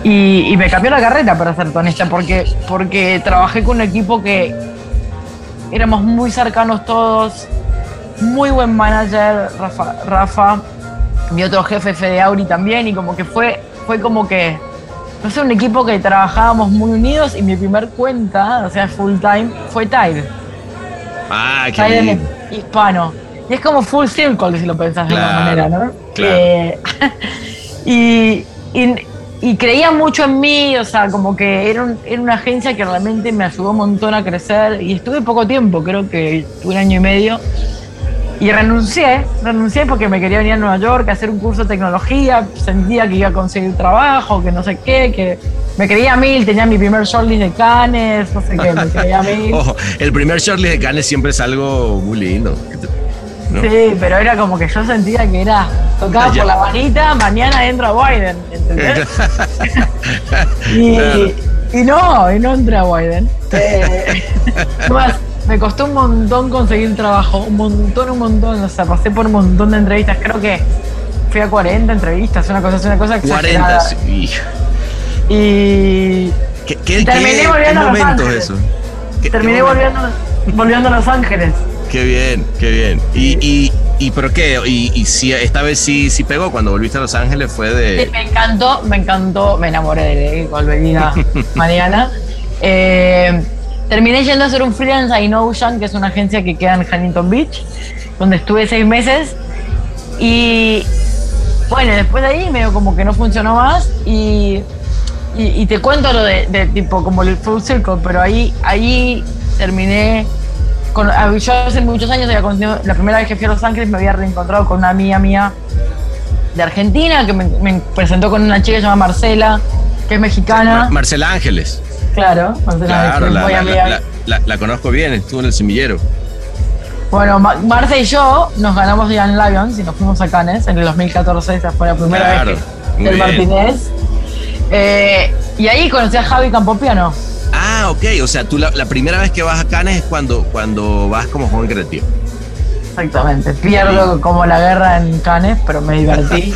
Y, y me cambió la carrera, para ser honesta, porque, porque trabajé con un equipo que éramos muy cercanos todos, muy buen manager, Rafa, Rafa mi otro jefe Fede Auri también, y como que fue, fue como que, no sé, un equipo que trabajábamos muy unidos y mi primer cuenta, o sea, full time, fue Tide. Ah, qué Tide lindo. hispano. Y es como full circle si lo pensás de alguna manera, ¿no? claro. Eh, y, y, y creía mucho en mí, o sea, como que era, era una agencia que realmente me ayudó un montón a crecer y estuve poco tiempo, creo que un año y medio. Y renuncié, renuncié porque me quería venir a Nueva York a hacer un curso de tecnología, sentía que iba a conseguir trabajo, que no sé qué, que me creía mil, tenía mi primer shortlist de Cannes, no sé qué, me creía mil. Ojo, el primer Charlie de Cannes siempre es algo muy lindo. ¿No? Sí, pero era como que yo sentía que era tocaba por la varita, mañana entra Biden, ¿entendés? Y, Claro. y no, y no entré a Biden. Eh, más, me costó un montón conseguir trabajo, un montón, un montón. O sea, pasé por un montón de entrevistas. Creo que fui a 40 entrevistas, una cosa, es una cosa 40. exagerada. sí. Y ¿Qué, qué, Terminé qué- volviendo a Los momentos Ángeles. eso? ¿Qué- terminé volviendo, volviendo a Los Ángeles. Qué bien, qué bien. Y, y, y pero qué, y, y si esta vez sí, sí pegó cuando volviste a Los Ángeles fue Sí, de. me encantó, me encantó, me enamoré de él, mañana. Eh, terminé yendo a hacer un freelance a InOcean, que es una agencia que queda en Huntington Beach, donde estuve seis meses. Y bueno, después de ahí medio como que no funcionó más y, y, y te cuento lo de, de tipo como el full circle, pero ahí, ahí terminé. Con, yo hace muchos años había conocido, la primera vez que fui a Los Ángeles me había reencontrado con una amiga mía de Argentina que me, me presentó con una chica llamada Marcela, que es mexicana. Ma- Marcela Ángeles. claro, Marcela Claro, es la, muy la- amiga. la- conozco bien, estuvo en el semillero. Bueno, Ma- Marce y yo nos ganamos Young Lions y nos fuimos a Cannes en el 2014, esa fue la primera Claro, vez que del. Martínez. Eh, y ahí conocí a Javi Campopiano. Ah, ok, o sea, tú la, la primera vez que vas a Cannes es cuando, cuando vas como joven creativo. Exactamente. Pierdo como la guerra en Cannes, pero me divertí.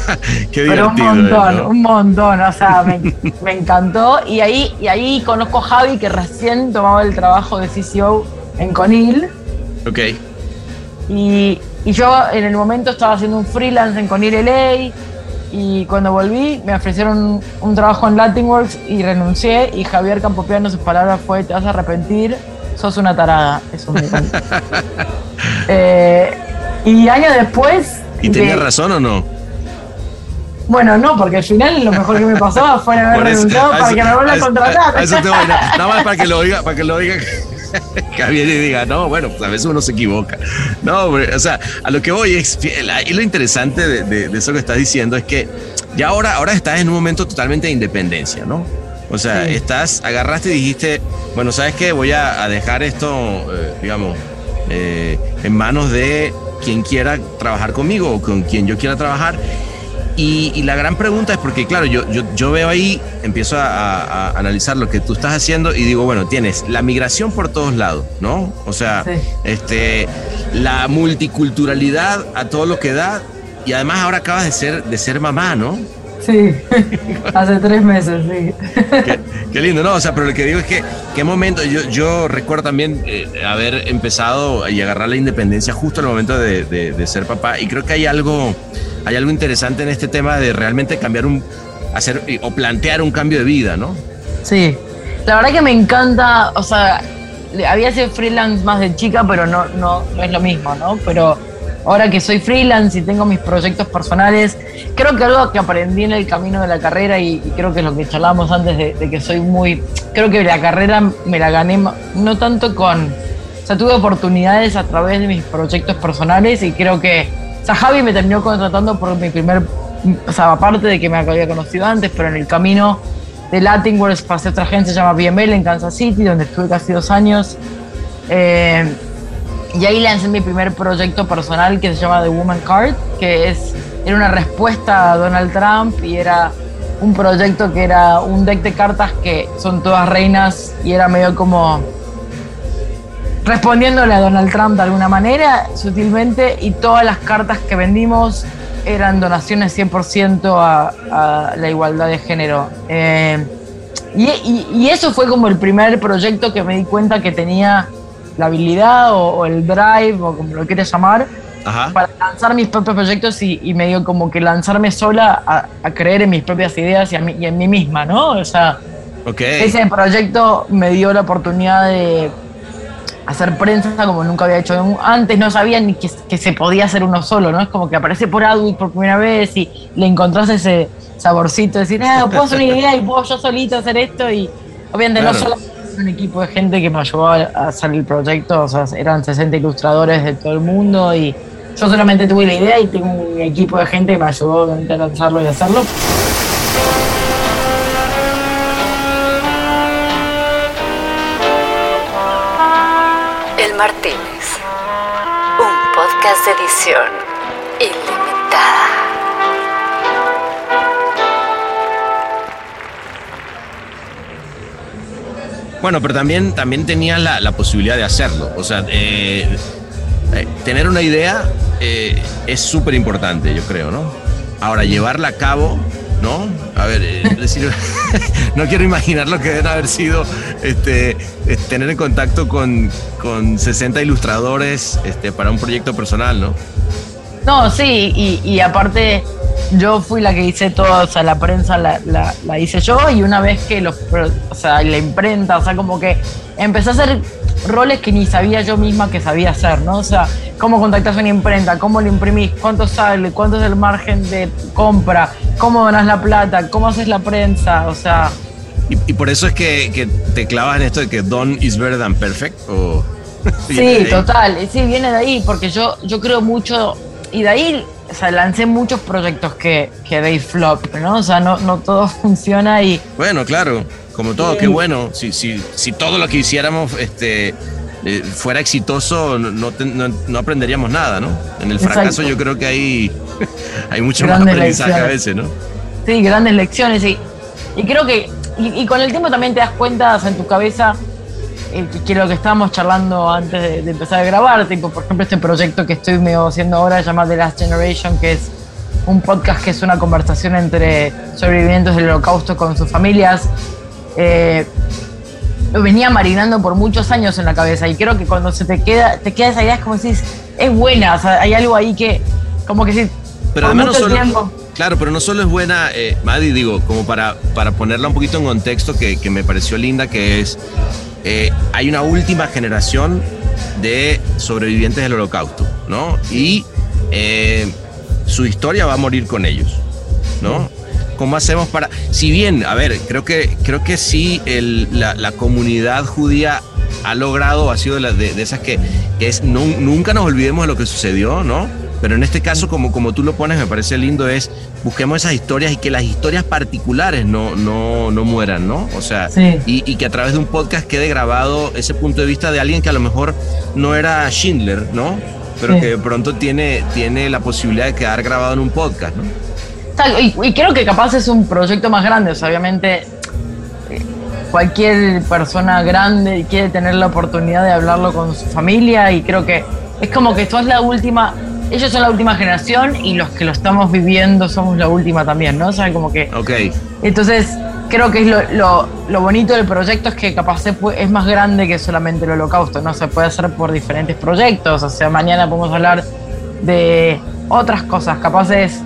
Qué pero un divertido. montón, ¿no? un montón. O sea, me, me encantó. Y ahí, y ahí conozco a Javi, que recién tomaba el trabajo de CCO en Conil. Ok. Y, y yo en el momento estaba haciendo un freelance en Conil LA y cuando volví me ofrecieron un, trabajo en Latinworks y renuncié y Javier Campopiano sus palabras fue te vas a arrepentir, sos una tarada. Eso me. Eh, y años después... ¿Y de- tenía razón o no? Bueno, no, porque al final lo mejor que me pasó fue haber eso- renunciado para eso- que me vuelva a contratar. a eso te voy, na- nada más para que lo oiga, para que lo oiga Javier y diga, no, bueno, pues a veces uno se equivoca. No, o sea, a lo que voy es, y lo interesante de, de- de eso que estás diciendo es que ya ahora, ahora estás en un momento totalmente de independencia, ¿no? O sea, Sí. estás, agarraste y dijiste, bueno, ¿sabes qué? Voy a, a dejar esto, eh, digamos, eh, en manos de quien quiera trabajar conmigo o con quien yo quiera trabajar. Y, y la gran pregunta es porque, claro, yo, yo, yo veo ahí, empiezo a, a- a analizar lo que tú estás haciendo y digo, bueno, tienes la migración por todos lados, ¿no? O sea, Sí. este, la multiculturalidad a todo lo que da y además ahora acabas de ser, de ser mamá, ¿no? Sí, hace tres meses, sí. Qué, qué lindo, ¿no? O sea, pero lo que digo es que, qué momento, yo, yo recuerdo también eh, haber empezado y agarrar la independencia justo en el momento de, de- de ser papá y creo que hay algo, hay algo interesante en este tema de realmente cambiar un, hacer o plantear un cambio de vida, ¿no? Sí, la verdad que me encanta, o sea, había sido freelance más de chica, pero no, no, no es lo mismo, ¿no? Pero ahora que soy freelance y tengo mis proyectos personales, creo que algo que aprendí en el camino de la carrera y, creo que es lo que charlábamos antes de, de que soy muy, creo que la carrera me la gané no tanto con, o sea, tuve oportunidades a través de mis proyectos personales y creo que, o sea, Javi me terminó contratando por mi primer, o sea, aparte de que me había conocido antes, pero en el camino de Latinworks pasé a otra agencia, se llama BML en Kansas City, donde estuve casi dos años. Eh, y ahí lancé mi primer proyecto personal que se llama The Woman Card, que es, era una respuesta a Donald Trump y era un proyecto que era un deck de cartas que son todas reinas y era medio como respondiéndole a Donald Trump de alguna manera, sutilmente, y todas las cartas que vendimos eran donaciones 100% a, a la igualdad de género. Eh, y, y- y eso fue como el primer proyecto que me di cuenta que tenía la habilidad o, o el drive, o como lo quieras llamar, Ajá. para lanzar mis propios proyectos y, y me dio como que lanzarme sola a, a creer en mis propias ideas y, a mí- y en mí misma, ¿no? O sea, ese proyecto me dio la oportunidad de hacer prensa como nunca había hecho antes, no sabía ni que, que se podía hacer uno solo, ¿no? Es como que aparece por Adweek por primera vez y le encontrás ese saborcito de decir, ah, puedo hacer una idea y puedo yo solito hacer esto y obviamente Claro. no solo un equipo de gente que me ayudó a hacer el proyecto, o sea, eran 60 ilustradores de todo el mundo y yo solamente tuve la idea y tengo un equipo de gente que me ayudó a lanzarlo y hacerlo. Martínez. Un podcast de edición ilimitada. Bueno, pero también, también tenías la, la posibilidad de hacerlo. O sea, eh, eh, tener una idea eh, es súper importante, yo creo, ¿no? Ahora, llevarla a cabo, ¿no? A ver, eh, decir, no quiero imaginar lo que deben haber sido este, eh, tener en contacto con, con 60 ilustradores este, para un proyecto personal, ¿no? No, sí, y, aparte yo fui la que hice todo, o sea, la prensa la, la- hice yo y una vez que los, o sea, la imprenta, o sea, como que empecé a hacer roles que ni sabía yo misma que sabía hacer, ¿no? O sea, cómo contactas una imprenta, cómo lo imprimís, cuánto sale, cuánto es el margen de compra, cómo donas la plata, cómo haces la prensa, o sea, Y, y por eso es que, que te clavas en esto de que done is better than perfect. O... Sí, total. Sí, viene de ahí, porque yo, yo creo mucho. Y de ahí, o sea, lancé muchos proyectos que, que de ahí flop, ¿no? O sea, no, no todo funciona y. Bueno, claro, como todo, qué bueno. Si, si, si todo lo que hiciéramos este, eh, fuera exitoso, no, no, te- no- no aprenderíamos nada, ¿no? En el Exacto. fracaso yo creo que hay, hay mucho más aprendizaje a veces, ¿no? Sí, grandes lecciones. Y, y creo que. Y, y con el tiempo también te das cuenta o sea, en tu cabeza. eh, que- que lo que estábamos charlando antes de, de empezar a grabar, tipo, por ejemplo, este proyecto que estoy medio haciendo ahora, llamado The Last Generation, que es un podcast que es una conversación entre sobrevivientes del holocausto con sus familias. Eh, lo venía marinando por muchos años en la cabeza y creo que cuando se te queda, te queda esa idea es como decís, es buena, o sea, hay algo ahí que, como que sí, Pero además no solo, tiempo. claro, pero no solo es buena, eh, Maddy, digo, como para, para ponerla un poquito en contexto que, que me pareció linda, que es, eh, hay una última generación de sobrevivientes del holocausto, ¿no? Y eh, su historia va a morir con ellos, ¿no? ¿Cómo hacemos para...? Si bien, a ver, creo que, creo que sí el- la, la comunidad judía ha logrado, ha sido de, las- de- de esas que, que es, nu- nunca nos olvidemos de lo que sucedió, ¿no? Pero en este caso, como, como tú lo pones, me parece lindo, es busquemos esas historias y que las historias particulares no, no, no mueran, ¿no? O sea, Sí. y, y que a través de un podcast quede grabado ese punto de vista de alguien que a lo mejor no era Schindler, ¿no? Pero Sí. que de pronto tiene, tiene la posibilidad de quedar grabado en un podcast, ¿no? Y, y creo que capaz es un proyecto más grande, o sea, obviamente eh, cualquier persona grande quiere tener la oportunidad de hablarlo con su familia y creo que es como que esto es la última, ellos son la última generación y los que lo estamos viviendo somos la última también, ¿no? O sea, como que Ok. entonces, creo que es lo, lo- lo bonito del proyecto es que capaz es más grande que solamente el holocausto, ¿no? Se puede hacer por diferentes proyectos, o sea, mañana podemos hablar de otras cosas, capaces...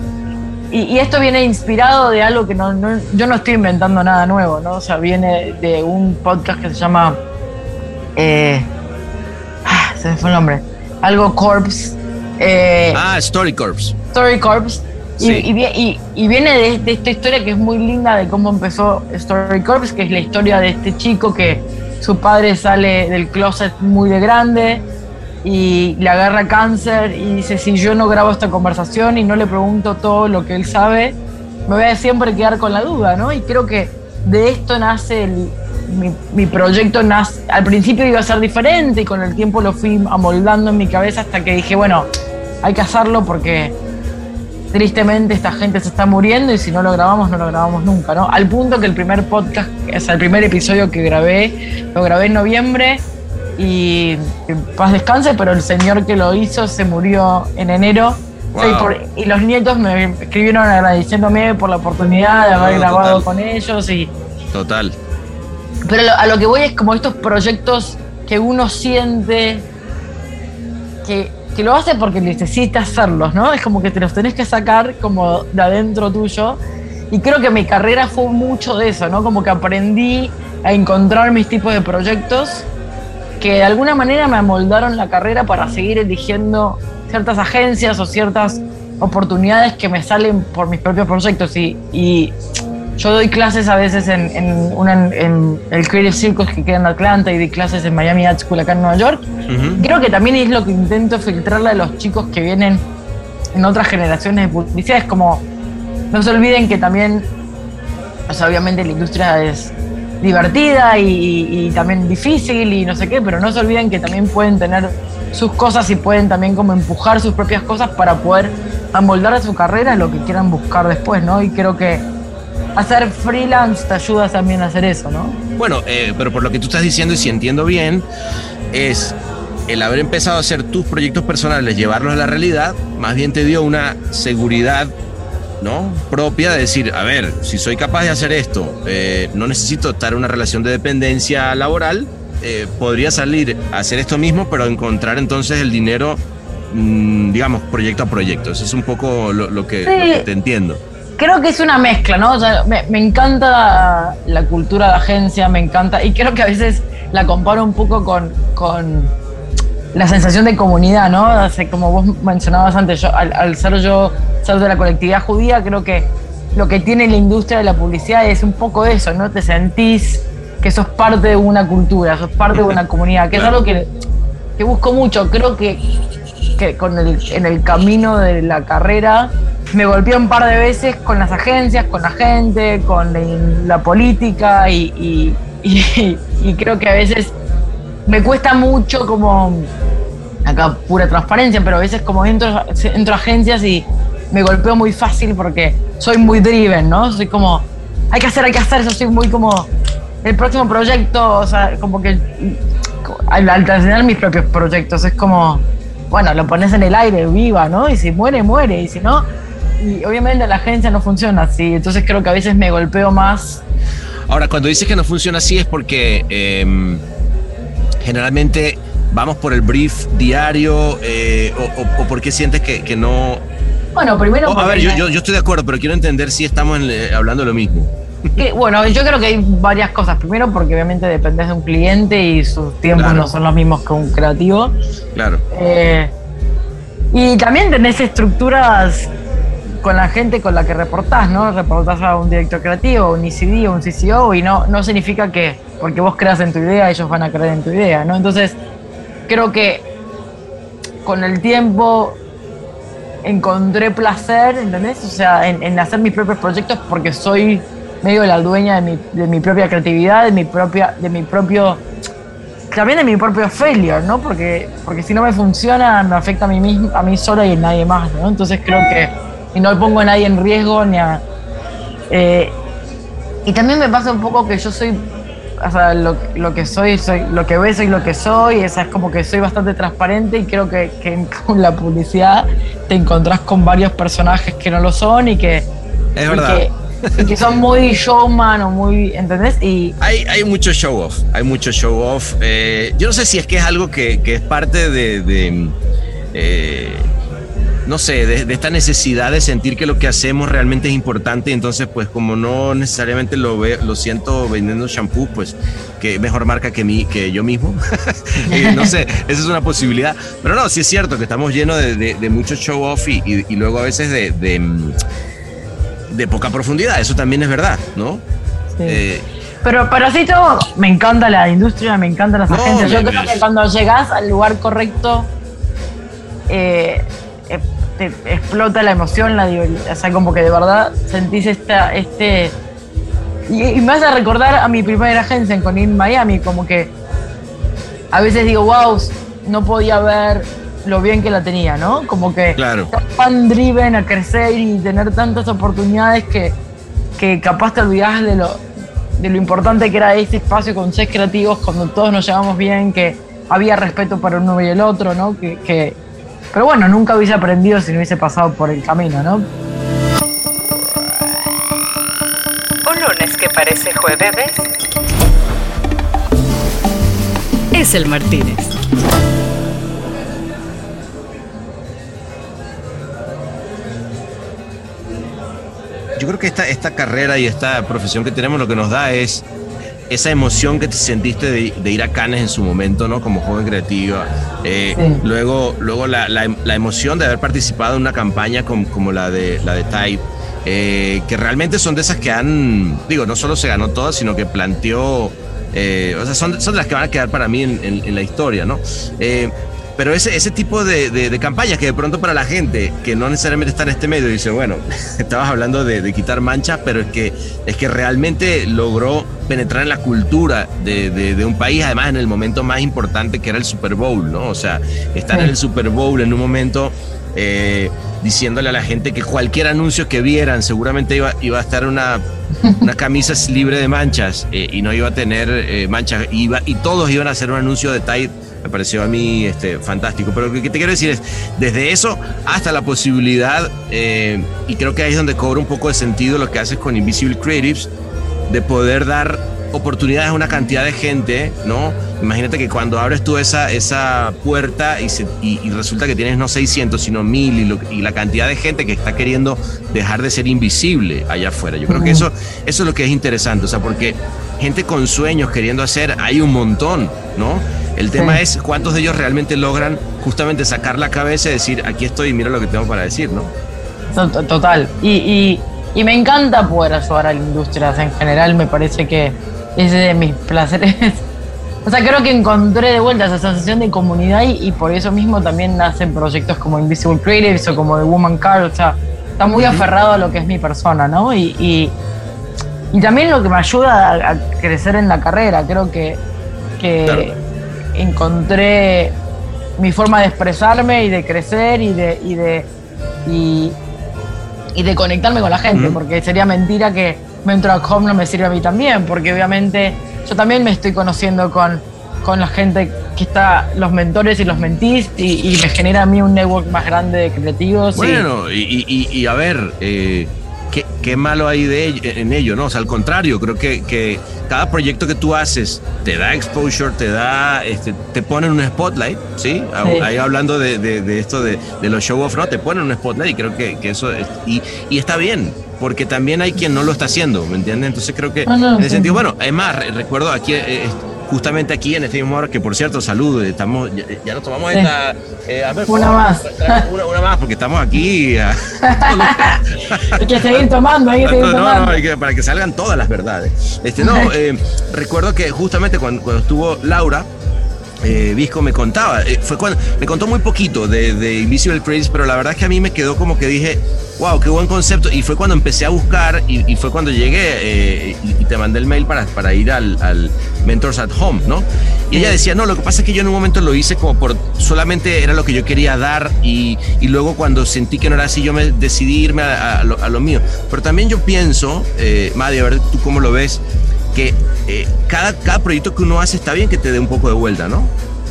Y, y esto viene inspirado de algo que no, no- yo no estoy inventando nada nuevo, ¿no? O sea, viene de un podcast que se llama... eh, ah, se me fue el nombre. Algo Corpse. eh, Ah, Story Corps. Story Corps. Y, Sí. y y- y viene de, de esta historia que es muy linda de cómo empezó Story Corps, que es la historia de este chico que su padre sale del closet muy de grande y le agarra cáncer y dice, si yo no grabo esta conversación y no le pregunto todo lo que él sabe, me voy a siempre quedar con la duda, ¿no? Y creo que de esto nace el- mi, mi proyecto, nace, al principio iba a ser diferente y con el tiempo lo fui amoldando en mi cabeza hasta que dije, bueno, hay que hacerlo porque tristemente esta gente se está muriendo y si no lo grabamos, no lo grabamos nunca, ¿no? Al punto que el primer podcast, o sea, el primer episodio que grabé, lo grabé en noviembre y que paz descanse, pero el señor que lo hizo se murió en enero. Wow. por- y los nietos me escribieron agradeciéndome por la oportunidad de haber No, grabado total. con ellos y Total. pero a lo que voy es como estos proyectos que uno siente que, que lo hace porque necesita hacerlos, ¿no? Es como que te los tenés que sacar como de adentro tuyo. Y creo que mi carrera fue mucho de eso, ¿no? Como que aprendí a encontrar mis tipos de proyectos que de alguna manera me amoldaron la carrera para seguir eligiendo ciertas agencias o ciertas oportunidades que me salen por mis propios proyectos. Y, y yo doy clases a veces en, en, una- en el Creative Circus que queda en Atlanta y di clases en Miami Art School acá en Nueva York. Creo que también es lo que intento filtrarle a los chicos que vienen en otras generaciones de publicidad. Es como, no se olviden que también, o sea, obviamente la industria es divertida y, también difícil y no sé qué, pero no se olviden que también pueden tener sus cosas y pueden también como empujar sus propias cosas para poder amoldar a su carrera lo que quieran buscar después, ¿no? Y creo que hacer freelance te ayuda también a hacer eso, ¿no? Bueno, eh, pero por lo que tú estás diciendo, y si entiendo bien, es el haber empezado a hacer tus proyectos personales, llevarlos a la realidad, más bien te dio una seguridad ¿no? propia de decir, a ver, si soy capaz de hacer esto, eh, no necesito estar en una relación de dependencia laboral, eh, podría salir a hacer esto mismo, pero encontrar entonces el dinero mm, digamos, proyecto a proyecto. Eso es un poco lo, lo que, Sí. lo que te entiendo. Creo que es una mezcla, ¿no? O sea, me, me encanta la cultura de agencia, me encanta, y creo que a veces la comparo un poco con, con la sensación de comunidad, ¿no? Como vos mencionabas antes, yo, al, al ser yo ser de la colectividad judía, creo que lo que tiene la industria de la publicidad es un poco eso, ¿no? Te sentís que sos parte de una cultura, sos parte de una comunidad, que es algo que, que busco mucho. Creo que, que con el, en el camino de la carrera me golpeé un par de veces con las agencias, con la gente, con la, la política y, y- y- y creo que a veces me cuesta mucho como, acá pura transparencia, pero a veces como entro, entro a agencias y me golpeo muy fácil porque soy muy driven, ¿no? Soy como, hay que hacer, hay que hacer, yo soy muy como, el próximo proyecto, o sea, como que al, al mis propios proyectos es como, bueno, lo pones en el aire, viva, ¿no? Y si muere, muere, y si no, y obviamente la agencia no funciona así, entonces creo que a veces me golpeo más Ahora, cuando dices que no funciona así es porque em, generalmente vamos por el brief diario eh, o, o- o porque sientes que, que no... Bueno, primero. Oh, a ver, yo, yo, yo estoy de acuerdo, pero quiero entender si estamos en- eh, hablando de lo mismo. que, bueno, yo creo que hay varias cosas. Primero, porque obviamente dependes de un cliente y sus tiempos Claro. no son los mismos que un creativo. Claro. Eh, y también tenés estructuras con la gente con la que reportás, ¿no? Reportás a un director creativo, un ECD, un CCO, y no, no significa que porque vos creas en tu idea, ellos van a creer en tu idea, ¿no? Entonces, creo que con el tiempo encontré placer, ¿entendés? O sea, en, hacer mis propios proyectos porque soy medio la dueña de mi, de mi propia creatividad, de mi propia, de mi propio, también de mi propio failure, ¿no? Porque, porque si no me funciona, me afecta a mí mismo, a mí sola y a nadie más, ¿no? Entonces creo que, y no pongo a nadie en riesgo ni a... eh, y también me pasa un poco que yo soy, o sea, lo, lo que soy, soy, lo que ves soy lo que soy, esa es como que soy bastante transparente y creo que, que con la publicidad te encontrás con varios personajes que no lo son y que, Es verdad. que, y que son muy showman o muy, ¿entendés? Y Hay, hay mucho show off, hay mucho show off. Eh, yo no sé si es que es algo que, que es parte de, de, eh, no sé, de, de esta necesidad de sentir que lo que hacemos realmente es importante. Entonces, pues como no necesariamente lo, ve, lo siento vendiendo shampoo, pues que mejor marca que, mí, que yo mismo. Eh, no sé, esa es una posibilidad. Pero no, sí es cierto que estamos llenos de, de- de mucho show off y, y- y luego a veces de, de, mm, de poca profundidad. Eso también es verdad, ¿no? Sí. Eh, Pero, pero así todo, me encanta la industria, me encantan las No, agencias. Yo creo que cuando llegas al lugar correcto, eh, te explota la emoción, la o sea, como que de verdad sentís esta, este... Y, y me hace recordar a mi primera agencia en Conin Miami, como que a veces digo, wow, no podía ver lo bien que la tenía, ¿no? Como que Claro. estar tan driven a crecer y tener tantas oportunidades que, que capaz te olvidás de lo, de lo importante que era ese espacio con seis creativos, cuando todos nos llevamos bien, que había respeto para uno y el otro, ¿no? Que, que- pero bueno, nunca hubiese aprendido si no hubiese pasado por el camino, ¿no? Un lunes que parece jueves. Es el Martínez. Yo creo que esta, esta carrera y esta profesión que tenemos lo que nos da es esa emoción que te sentiste de, de ir a Cannes en su momento, ¿no? Como joven creativa. Eh, Sí. Luego, luego la, la- la emoción de haber participado en una campaña como, como la de la de Type, eh, que realmente son de esas que han, digo, no solo se ganó todas, sino que planteó, eh, o sea, son, son de las que van a quedar para mí en, en- en la historia, ¿no? Pero ese, ese tipo de, de- de campañas que de pronto para la gente que no necesariamente está en este medio dice, bueno, estabas hablando de, de quitar manchas, pero es que, es que realmente logró penetrar en la cultura de, un país, además en el momento más importante que era el Super Bowl, ¿no? O sea, estar en el Super Bowl en un momento eh, diciéndole a la gente que cualquier anuncio que vieran seguramente iba, iba a estar una, una camisa libre de manchas eh, y no iba a tener eh, manchas, iba, y todos iban a hacer un anuncio de Tide me pareció a mí este, fantástico. Pero lo que te quiero decir es, desde eso hasta la posibilidad, eh, y creo que ahí es donde cobra un poco de sentido lo que haces con Invisible Creatives, de poder dar oportunidades a una cantidad de gente, ¿no? Imagínate que cuando abres tú esa, esa puerta y, se- y- y resulta que tienes no 600, sino 1000 y, lo- y la cantidad de gente que está queriendo dejar de ser invisible allá afuera. Yo creo que eso, eso es lo que es interesante, o sea, porque gente con sueños queriendo hacer, hay un montón, ¿no? El tema Sí. es cuántos de ellos realmente logran justamente sacar la cabeza y decir, aquí estoy y mira lo que tengo para decir, ¿no? To- to- Total. Y, y- y me encanta poder ayudar a la industria. O sea, en general me parece que es de mis placeres. O sea, creo que encontré de vuelta esa sensación de comunidad y, y por eso mismo también nacen proyectos como Invisible Creatives o como The Woman Card. O sea, está muy aferrado a lo que es mi persona, ¿no? Y, y, y también lo que me ayuda a, a crecer en la carrera. Creo que, que Claro. Encontré mi forma de expresarme y de crecer y de, y de, y, y de conectarme con la gente, porque sería mentira que Mentor at Home no me sirva a mí también, porque obviamente yo también me estoy conociendo con, con la gente que está, los mentores y los mentís, y, y me genera a mí un network más grande de creativos. Bueno, y, y- y- y a ver, eh, ¿qué, qué malo hay de ello- en ello? ¿no? O sea, al contrario, creo que, que cada proyecto que tú haces te da exposure, te da, este, te pone en un spotlight, ¿sí? Sí. Ahí hablando de, de- de esto de, de los show off, ¿no? Te ponen en un spotlight y creo que, que eso es, y, y está bien. Porque también hay quien no lo está haciendo, ¿me entiendes? Entonces creo que Ah, no, en ese sentido, bueno, es más, re- recuerdo aquí, eh, eh, justamente aquí en este mismo hora, que por cierto, salud, eh, estamos, ya, ya nos tomamos Sí. esta... eh, a ver, Una más. Una, una más, porque estamos aquí... Hay que seguir tomando, hay que seguir no, no, tomando. hay que- para que salgan todas las verdades. Este, no, eh, recuerdo que justamente cuando, cuando estuvo Laura, eh, Visco me contaba, eh, fue cuando, me contó muy poquito de, de Invisible Craze, pero la verdad es que a mí me quedó como que dije, wow, qué buen concepto, y fue cuando empecé a buscar, y, y fue cuando llegué, eh, y, y te mandé el mail para, para ir al, al Mentors at Home, ¿no? Y ella decía, no, lo que pasa es que yo en un momento lo hice como por, solamente era lo que yo quería dar, y, y luego cuando sentí que no era así, yo me decidí irme a, a lo, a lo mío. Pero también yo pienso, eh, Madi, a ver tú cómo lo ves, que eh, cada, cada proyecto que uno hace está bien que te dé un poco de vuelta, ¿no?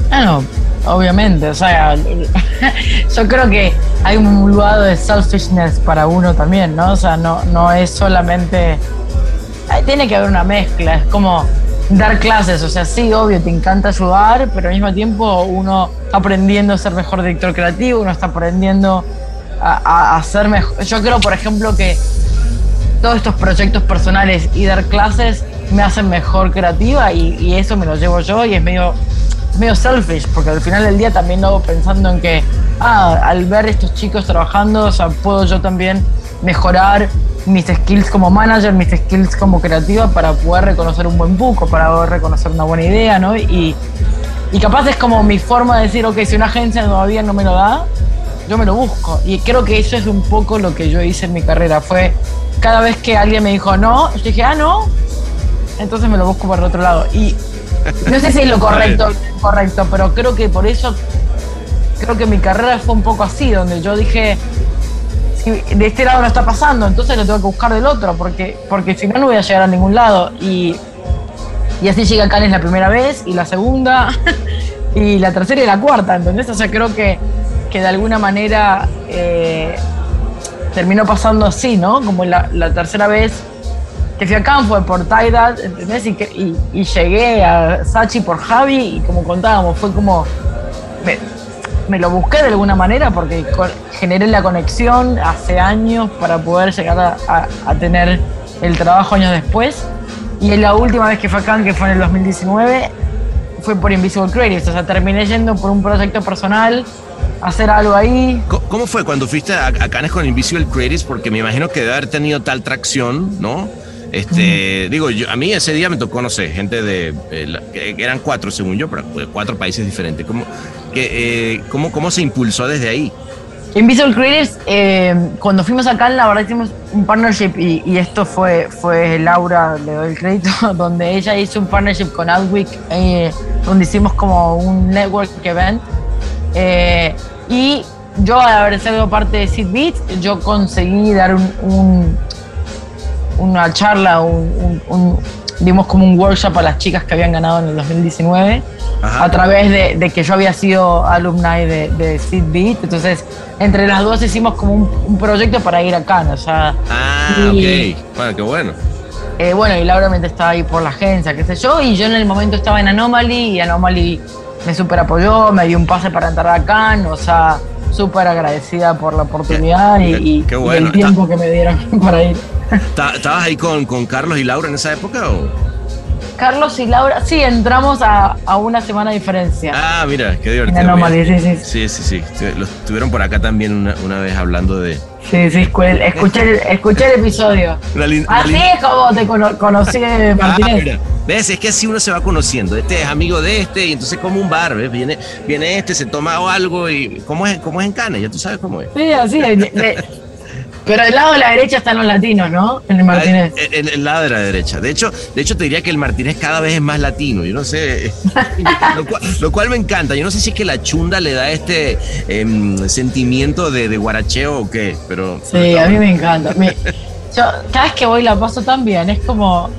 Bueno, obviamente, o sea, yo creo que hay un lado de selfishness para uno también, ¿no? O sea, no, no es solamente... Tiene que haber una mezcla, es como dar clases, o sea, sí, obvio, te encanta ayudar, pero al mismo tiempo uno está aprendiendo a ser mejor director creativo, uno está aprendiendo a, a, a ser mejor... Yo creo, por ejemplo, que todos estos proyectos personales y dar clases me hacen mejor creativa y, y eso me lo llevo yo y es medio, medio selfish porque al final del día también lo hago pensando en que ah, al ver estos chicos trabajando, o puedo yo también mejorar mis skills como manager, mis skills como creativa para poder reconocer un buen buco, para poder reconocer una buena idea, ¿no? Y, y capaz es como mi forma de decir, ok, si una agencia todavía no me lo da, yo me lo busco. Y creo que eso es un poco lo que yo hice en mi carrera. Fue cada vez que alguien me dijo no, yo dije, ah, no, entonces me lo busco por el otro lado. Y no sé si es lo correcto, correcto, pero creo que por eso, creo que mi carrera fue un poco así, donde yo dije, si de este lado no está pasando, entonces lo tengo que buscar del otro, porque, porque si no, no voy a llegar a ningún lado. Y, y así llega Cannes la primera vez, y la segunda, y la tercera y la cuarta, ¿entendés? O sea, creo que, que de alguna manera eh, terminó pasando así, ¿no? Como la, la tercera vez que fui a Cannes fue por Tidal, ¿entendés? Y, que- llegué a Sachi por Javi, y como contábamos, fue como. Me, lo busqué de alguna manera porque generé la conexión hace años para poder llegar a, tener el trabajo años después. Y la última vez que fue a Cannes, que fue en el 2019, fue por Invisible Creatives. O sea, terminé yendo por un proyecto personal, hacer algo ahí. ¿Cómo fue cuando fuiste a, a Cannes con Invisible Creatives? Porque me imagino que debe haber tenido tal tracción, ¿no? Este, digo, yo, a mí ese día me tocó, no sé, gente de, eh, eran cuatro según yo, pero de cuatro países diferentes. ¿Cómo, eh, cómo, ¿Cómo se impulsó desde ahí? Invisible Creatives, eh, cuando fuimos acá, la verdad hicimos un partnership y, esto fue, fue Laura, le doy el crédito, donde ella hizo un partnership con Adweek, eh, donde hicimos como un network event. Y yo, al haber sido parte de Seed Beat, yo conseguí dar un- una charla, un, un- un- dimos como un workshop a las chicas que habían ganado en el 2019 Ajá. a través de, de que yo había sido alumni de, de Seed Beat. Entonces, entre las dos hicimos como un, un proyecto para ir acá, ¿no? o sea, Ah, Y- ok. Bueno, qué bueno. Eh, bueno, y Laura obviamente estaba ahí por la agencia, qué sé yo, y yo en el momento estaba en Anomaly y Anomaly me super apoyó, me dio un pase para entrar acá, o sea, súper agradecida por la oportunidad y, Qué- y- qué y bueno. el tiempo que me dieron para ir. ¿Ta- ¿Estabas ahí con, con Carlos y Laura en esa época o? Carlos y Laura, sí, entramos a, a una semana de diferencia. Ah, mira, qué divertido. Sí, sí. Sí, sí, Los tuvieron por acá también una, una vez hablando de. Sí, sí, escu- escuché, el- escuché el episodio. Así es como te cono- conocí, Ah, Martínez. mira. ¿Ves? Es que así uno se va conociendo. Este es amigo de este y entonces como un bar, ¿ves? Viene, viene este, se toma algo y ¿cómo es, cómo es en Cana? Ya tú sabes cómo es. Sí, así es. Pero del lado de la derecha están los latinos, ¿no? En el Martínez. En el lado de la derecha. De hecho, de hecho te diría que el Martínez cada vez es más latino. Yo no sé. lo, cual, lo cual me encanta. Yo no sé si es que la chunda le da este em, sentimiento de, de guaracheo o qué, pero. Sí, a mí me encanta. Me- yo cada vez que voy la paso tan bien. Es como,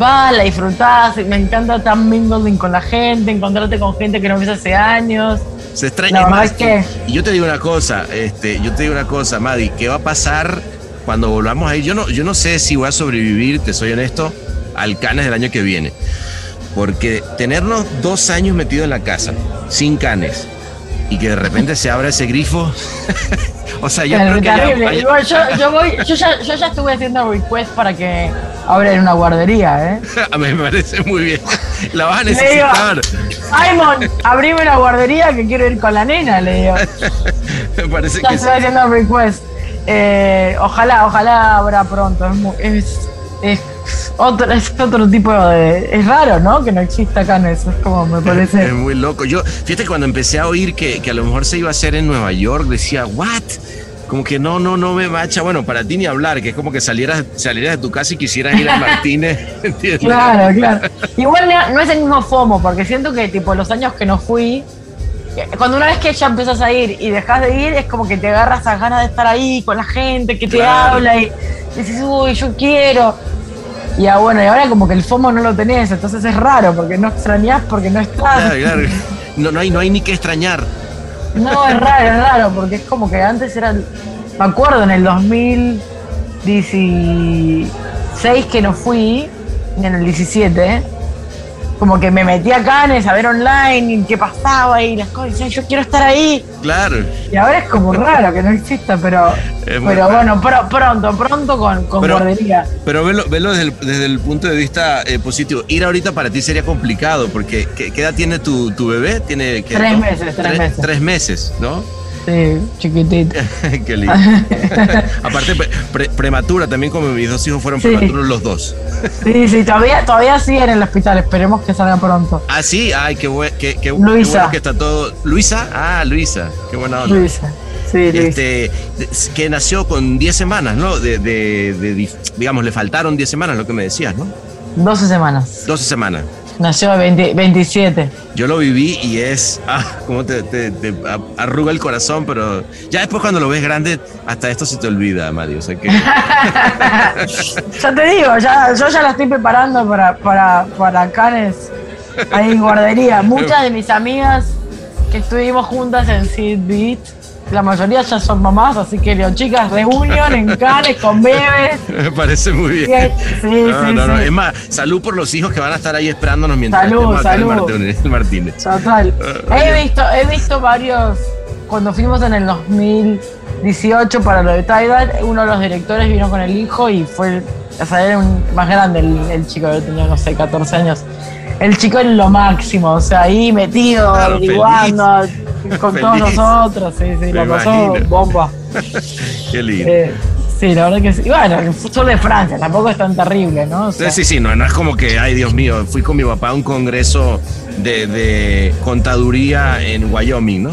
va, la disfrutás. Me encanta tan mingling con la gente, encontrarte con gente que no ves hace años. Se extraña La verdad es que- Y yo te digo una cosa, este, yo te digo una cosa, Madi, ¿qué va a pasar cuando volvamos ahí? Yo no, yo no sé si voy a sobrevivir, te soy honesto, al canes del año que viene. Porque tenernos dos años metidos en la casa, sin canes, y que de repente se abra ese grifo. o sea, yo creo que ya- yo, yo voy, yo ya, yo ya estuve haciendo request para que abran una guardería, ¿eh? a mí me parece muy bien. La vas a necesitar. Simon, abrime una guardería que quiero ir con la nena, le digo. me parece Ya que sí. estoy haciendo request. Eh, ojalá, ojalá abra pronto. Es, es, es otro, es otro tipo de. Es raro, ¿no? Que no exista acá en eso. Es como me Es parece. muy loco. Yo, fíjate, cuando empecé a oír que, que a lo mejor se iba a hacer en Nueva York, decía, ¿what? Como que no, no, no me macha. Bueno, para ti ni hablar, que es como que salieras, salieras de tu casa y quisieras ir a Martínez. ¿entiendes? Claro, claro. Igual no, no es el mismo FOMO, porque siento que, tipo, los años que no fui. Cuando una vez que ya empezás a ir y dejas de ir, es como que te agarras a ganas de estar ahí con la gente que te Claro. habla y dices, uy, yo quiero. Y ah, bueno, y ahora como que el FOMO no lo tenés, entonces es raro, porque no extrañás porque no estás. Claro, claro. No, no, hay, no hay ni que extrañar. No, es raro, es raro, porque es como que antes era. Me acuerdo en el 2016 que no fui, ni en el 17, como que me metí a Canes a ver online y qué pasaba y las cosas, yo quiero estar ahí. Claro. Y ahora es como raro que no exista, pero, pero raro. bueno, pro- pronto, pronto con, con Pero-. Pero velo, velo desde, el, desde el punto de vista eh, positivo. Ir ahorita para ti sería complicado, porque ¿qué, qué edad tiene tu, tu bebé? Tiene ¿qué, Tres meses, tres meses. Tres meses, ¿no? Sí, chiquitito. Qué lindo. Aparte, pre- pre- prematura también, como mis dos hijos fueron Sí. prematuros los dos. Sí, sí, todavía, todavía sigue en el hospital, esperemos que salga pronto. Ah, sí, ay, qué, bue- qué, qué- qué Luisa. bueno que está todo. Luisa, ah, Luisa, qué buena onda. Luisa. Sí. Este, que nació con 10 semanas, ¿no? De, de- de digamos, le faltaron 10 semanas, lo que me decías, ¿no? 12 semanas. 12 semanas. Nació 20 27. Yo lo viví y es, ah, como te, te- te a- arruga el corazón, pero ya después cuando lo ves grande, hasta esto se te olvida, Mario. O sea que, Ya te digo, ya, yo ya la estoy preparando para, para, para Canes ahí en guardería. Muchas de mis amigas que estuvimos juntas en Seed Beat, la mayoría ya son mamás, así que Leo, chicas, reunión en Canes con bebés. me parece muy bien. Sí, no, sí, no, no. sí. Es más, salud por los hijos que van a estar ahí esperándonos mientras Salud, en salud. Martínez. Martínez. Total. Ah, He visto, he visto varios. Cuando fuimos en el 2018 para lo de Tidal, uno de los directores vino con el hijo y fue. O sea, era un, más grande el, el chico, yo tenía, no sé, 14 años. El chico es lo máximo, o sea, ahí metido, Claro, averiguando, con todos nosotros, sí, sí, Me lo pasó imagino. bomba. Qué lindo. Eh, sí, la verdad que sí. Bueno, el sur de Francia tampoco es tan terrible, ¿no? O sea, Sí, sí, no, no es como que, ay Dios mío, fui con mi papá a un congreso de, de contaduría en Wyoming, ¿no?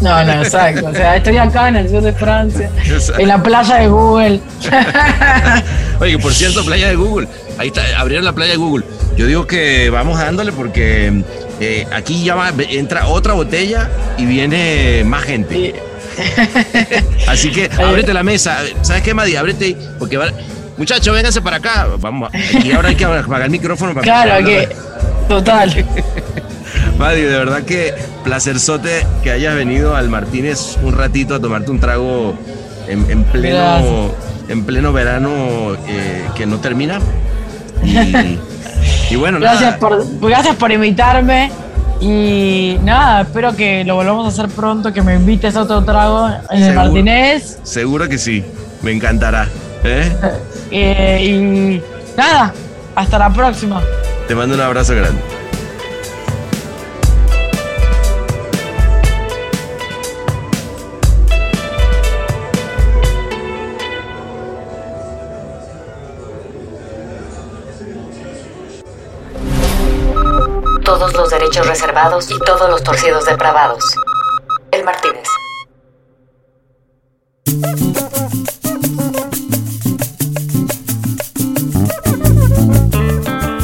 No, no, exacto. O sea, estoy acá en el sur de Francia, Exacto. en la playa de Google. Oye, que por cierto, playa de Google. Ahí está, abrieron la playa de Google. Yo digo que vamos dándole porque eh, aquí ya va- entra otra botella y viene más gente. Así que ábrete la mesa. ¿Sabes qué, Madi? Ábrete porque va- Muchachos, vénganse para acá. Vamos. Y ahora hay que apagar el micrófono para Claro que. Total. Madi, de verdad que placerzote que hayas venido al Martínez un ratito a tomarte un trago en, en pleno, Gracias. en pleno verano eh, que no termina. Y, y bueno, Gracias nada. por, gracias por invitarme. Y nada, espero que lo volvamos a hacer pronto, que me invites a otro trago en el Seguro. Martínez. Seguro que sí. Me encantará. ¿eh? Eh, y nada, hasta la próxima. Te mando un abrazo grande. Derechos reservados y todos los torcidos depravados. El Martínez.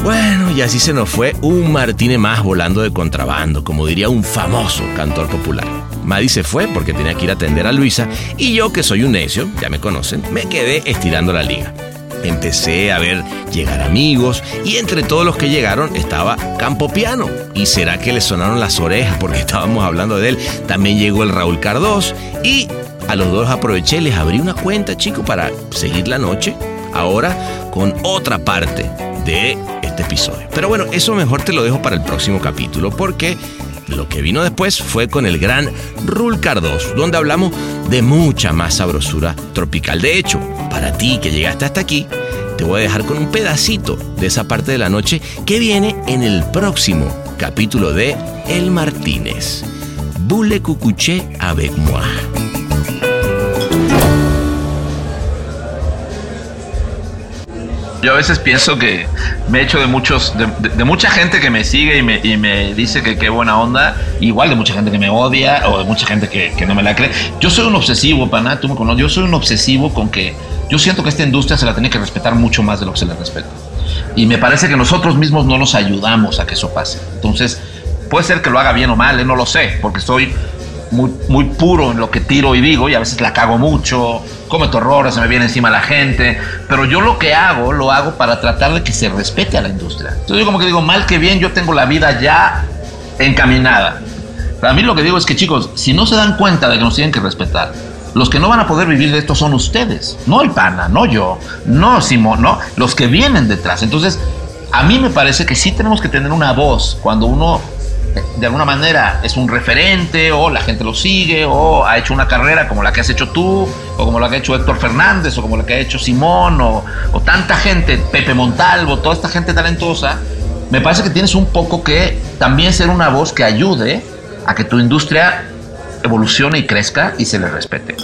Bueno, y así se nos fue un Martínez más volando de contrabando, como diría un famoso cantor popular. Maddy se fue porque tenía que ir a atender a Luisa y yo, que soy un necio, ya me conocen, me quedé estirando la liga. Empecé a ver llegar amigos y entre todos los que llegaron estaba Campo Piano. ¿Y será que le sonaron las orejas porque estábamos hablando de él? También llegó el Raúl Cardós y a los dos aproveché, les abrí una cuenta, chico, para seguir la noche. Ahora con otra parte de este episodio. Pero bueno, eso mejor te lo dejo para el próximo capítulo porque lo que vino después fue con el gran Rul Cardós, donde hablamos de mucha más sabrosura tropical. De hecho, para ti que llegaste hasta aquí, te voy a dejar con un pedacito de esa parte de la noche que viene en el próximo capítulo de El Martínez. Boule cucuché avec moi. Yo a veces pienso que me he hecho de muchos, de, mucha gente que me sigue y me, dice que qué buena onda, igual de mucha gente que me odia o de mucha gente que, no me la cree. Yo soy un obsesivo, pana, tú me conoces, yo soy un obsesivo con que yo siento que esta industria se la tiene que respetar mucho más de lo que se le respeta. Y me parece que nosotros mismos no nos ayudamos a que eso pase. Entonces, puede ser que lo haga bien o mal, eh, no lo sé, porque soy muy, puro en lo que tiro y digo y a veces la cago mucho, cometo errores, se me viene encima la gente, pero yo lo que hago, lo hago para tratar de que se respete a la industria. Entonces yo como que digo, mal que bien, yo tengo la vida ya encaminada. Para mí lo que digo es que chicos, si no se dan cuenta de que nos tienen que respetar, los que no van a poder vivir de esto son ustedes, no el pana, no yo, no Simón, no, los que vienen detrás. Entonces, a mí me parece que sí tenemos que tener una voz cuando uno de alguna manera es un referente o la gente lo sigue o ha hecho una carrera como la que has hecho tú o como la que ha hecho Héctor Fernández o como la que ha hecho Simón o, o tanta gente, Pepe Montalvo, toda esta gente talentosa, me parece que tienes un poco que también ser una voz que ayude a que tu industria evolucione y crezca y se le respete.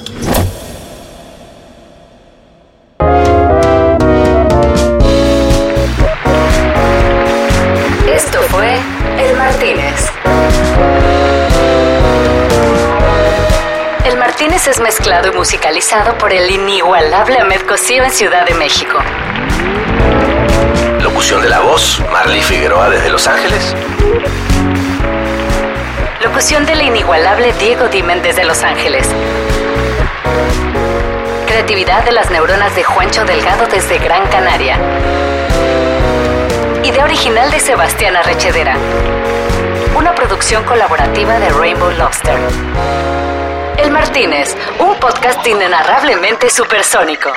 Es mezclado y musicalizado por el inigualable Ahmed Cosío en Ciudad de México. Locución de la voz, Marley Figueroa desde Los Ángeles. Locución del inigualable Diego Dimen desde Los Ángeles. Creatividad de las neuronas de Juancho Delgado desde Gran Canaria. Idea original de Sebastián Arrechedera. Una producción colaborativa de Rainbow Lobster. El Martínez, un podcast inenarrablemente supersónico.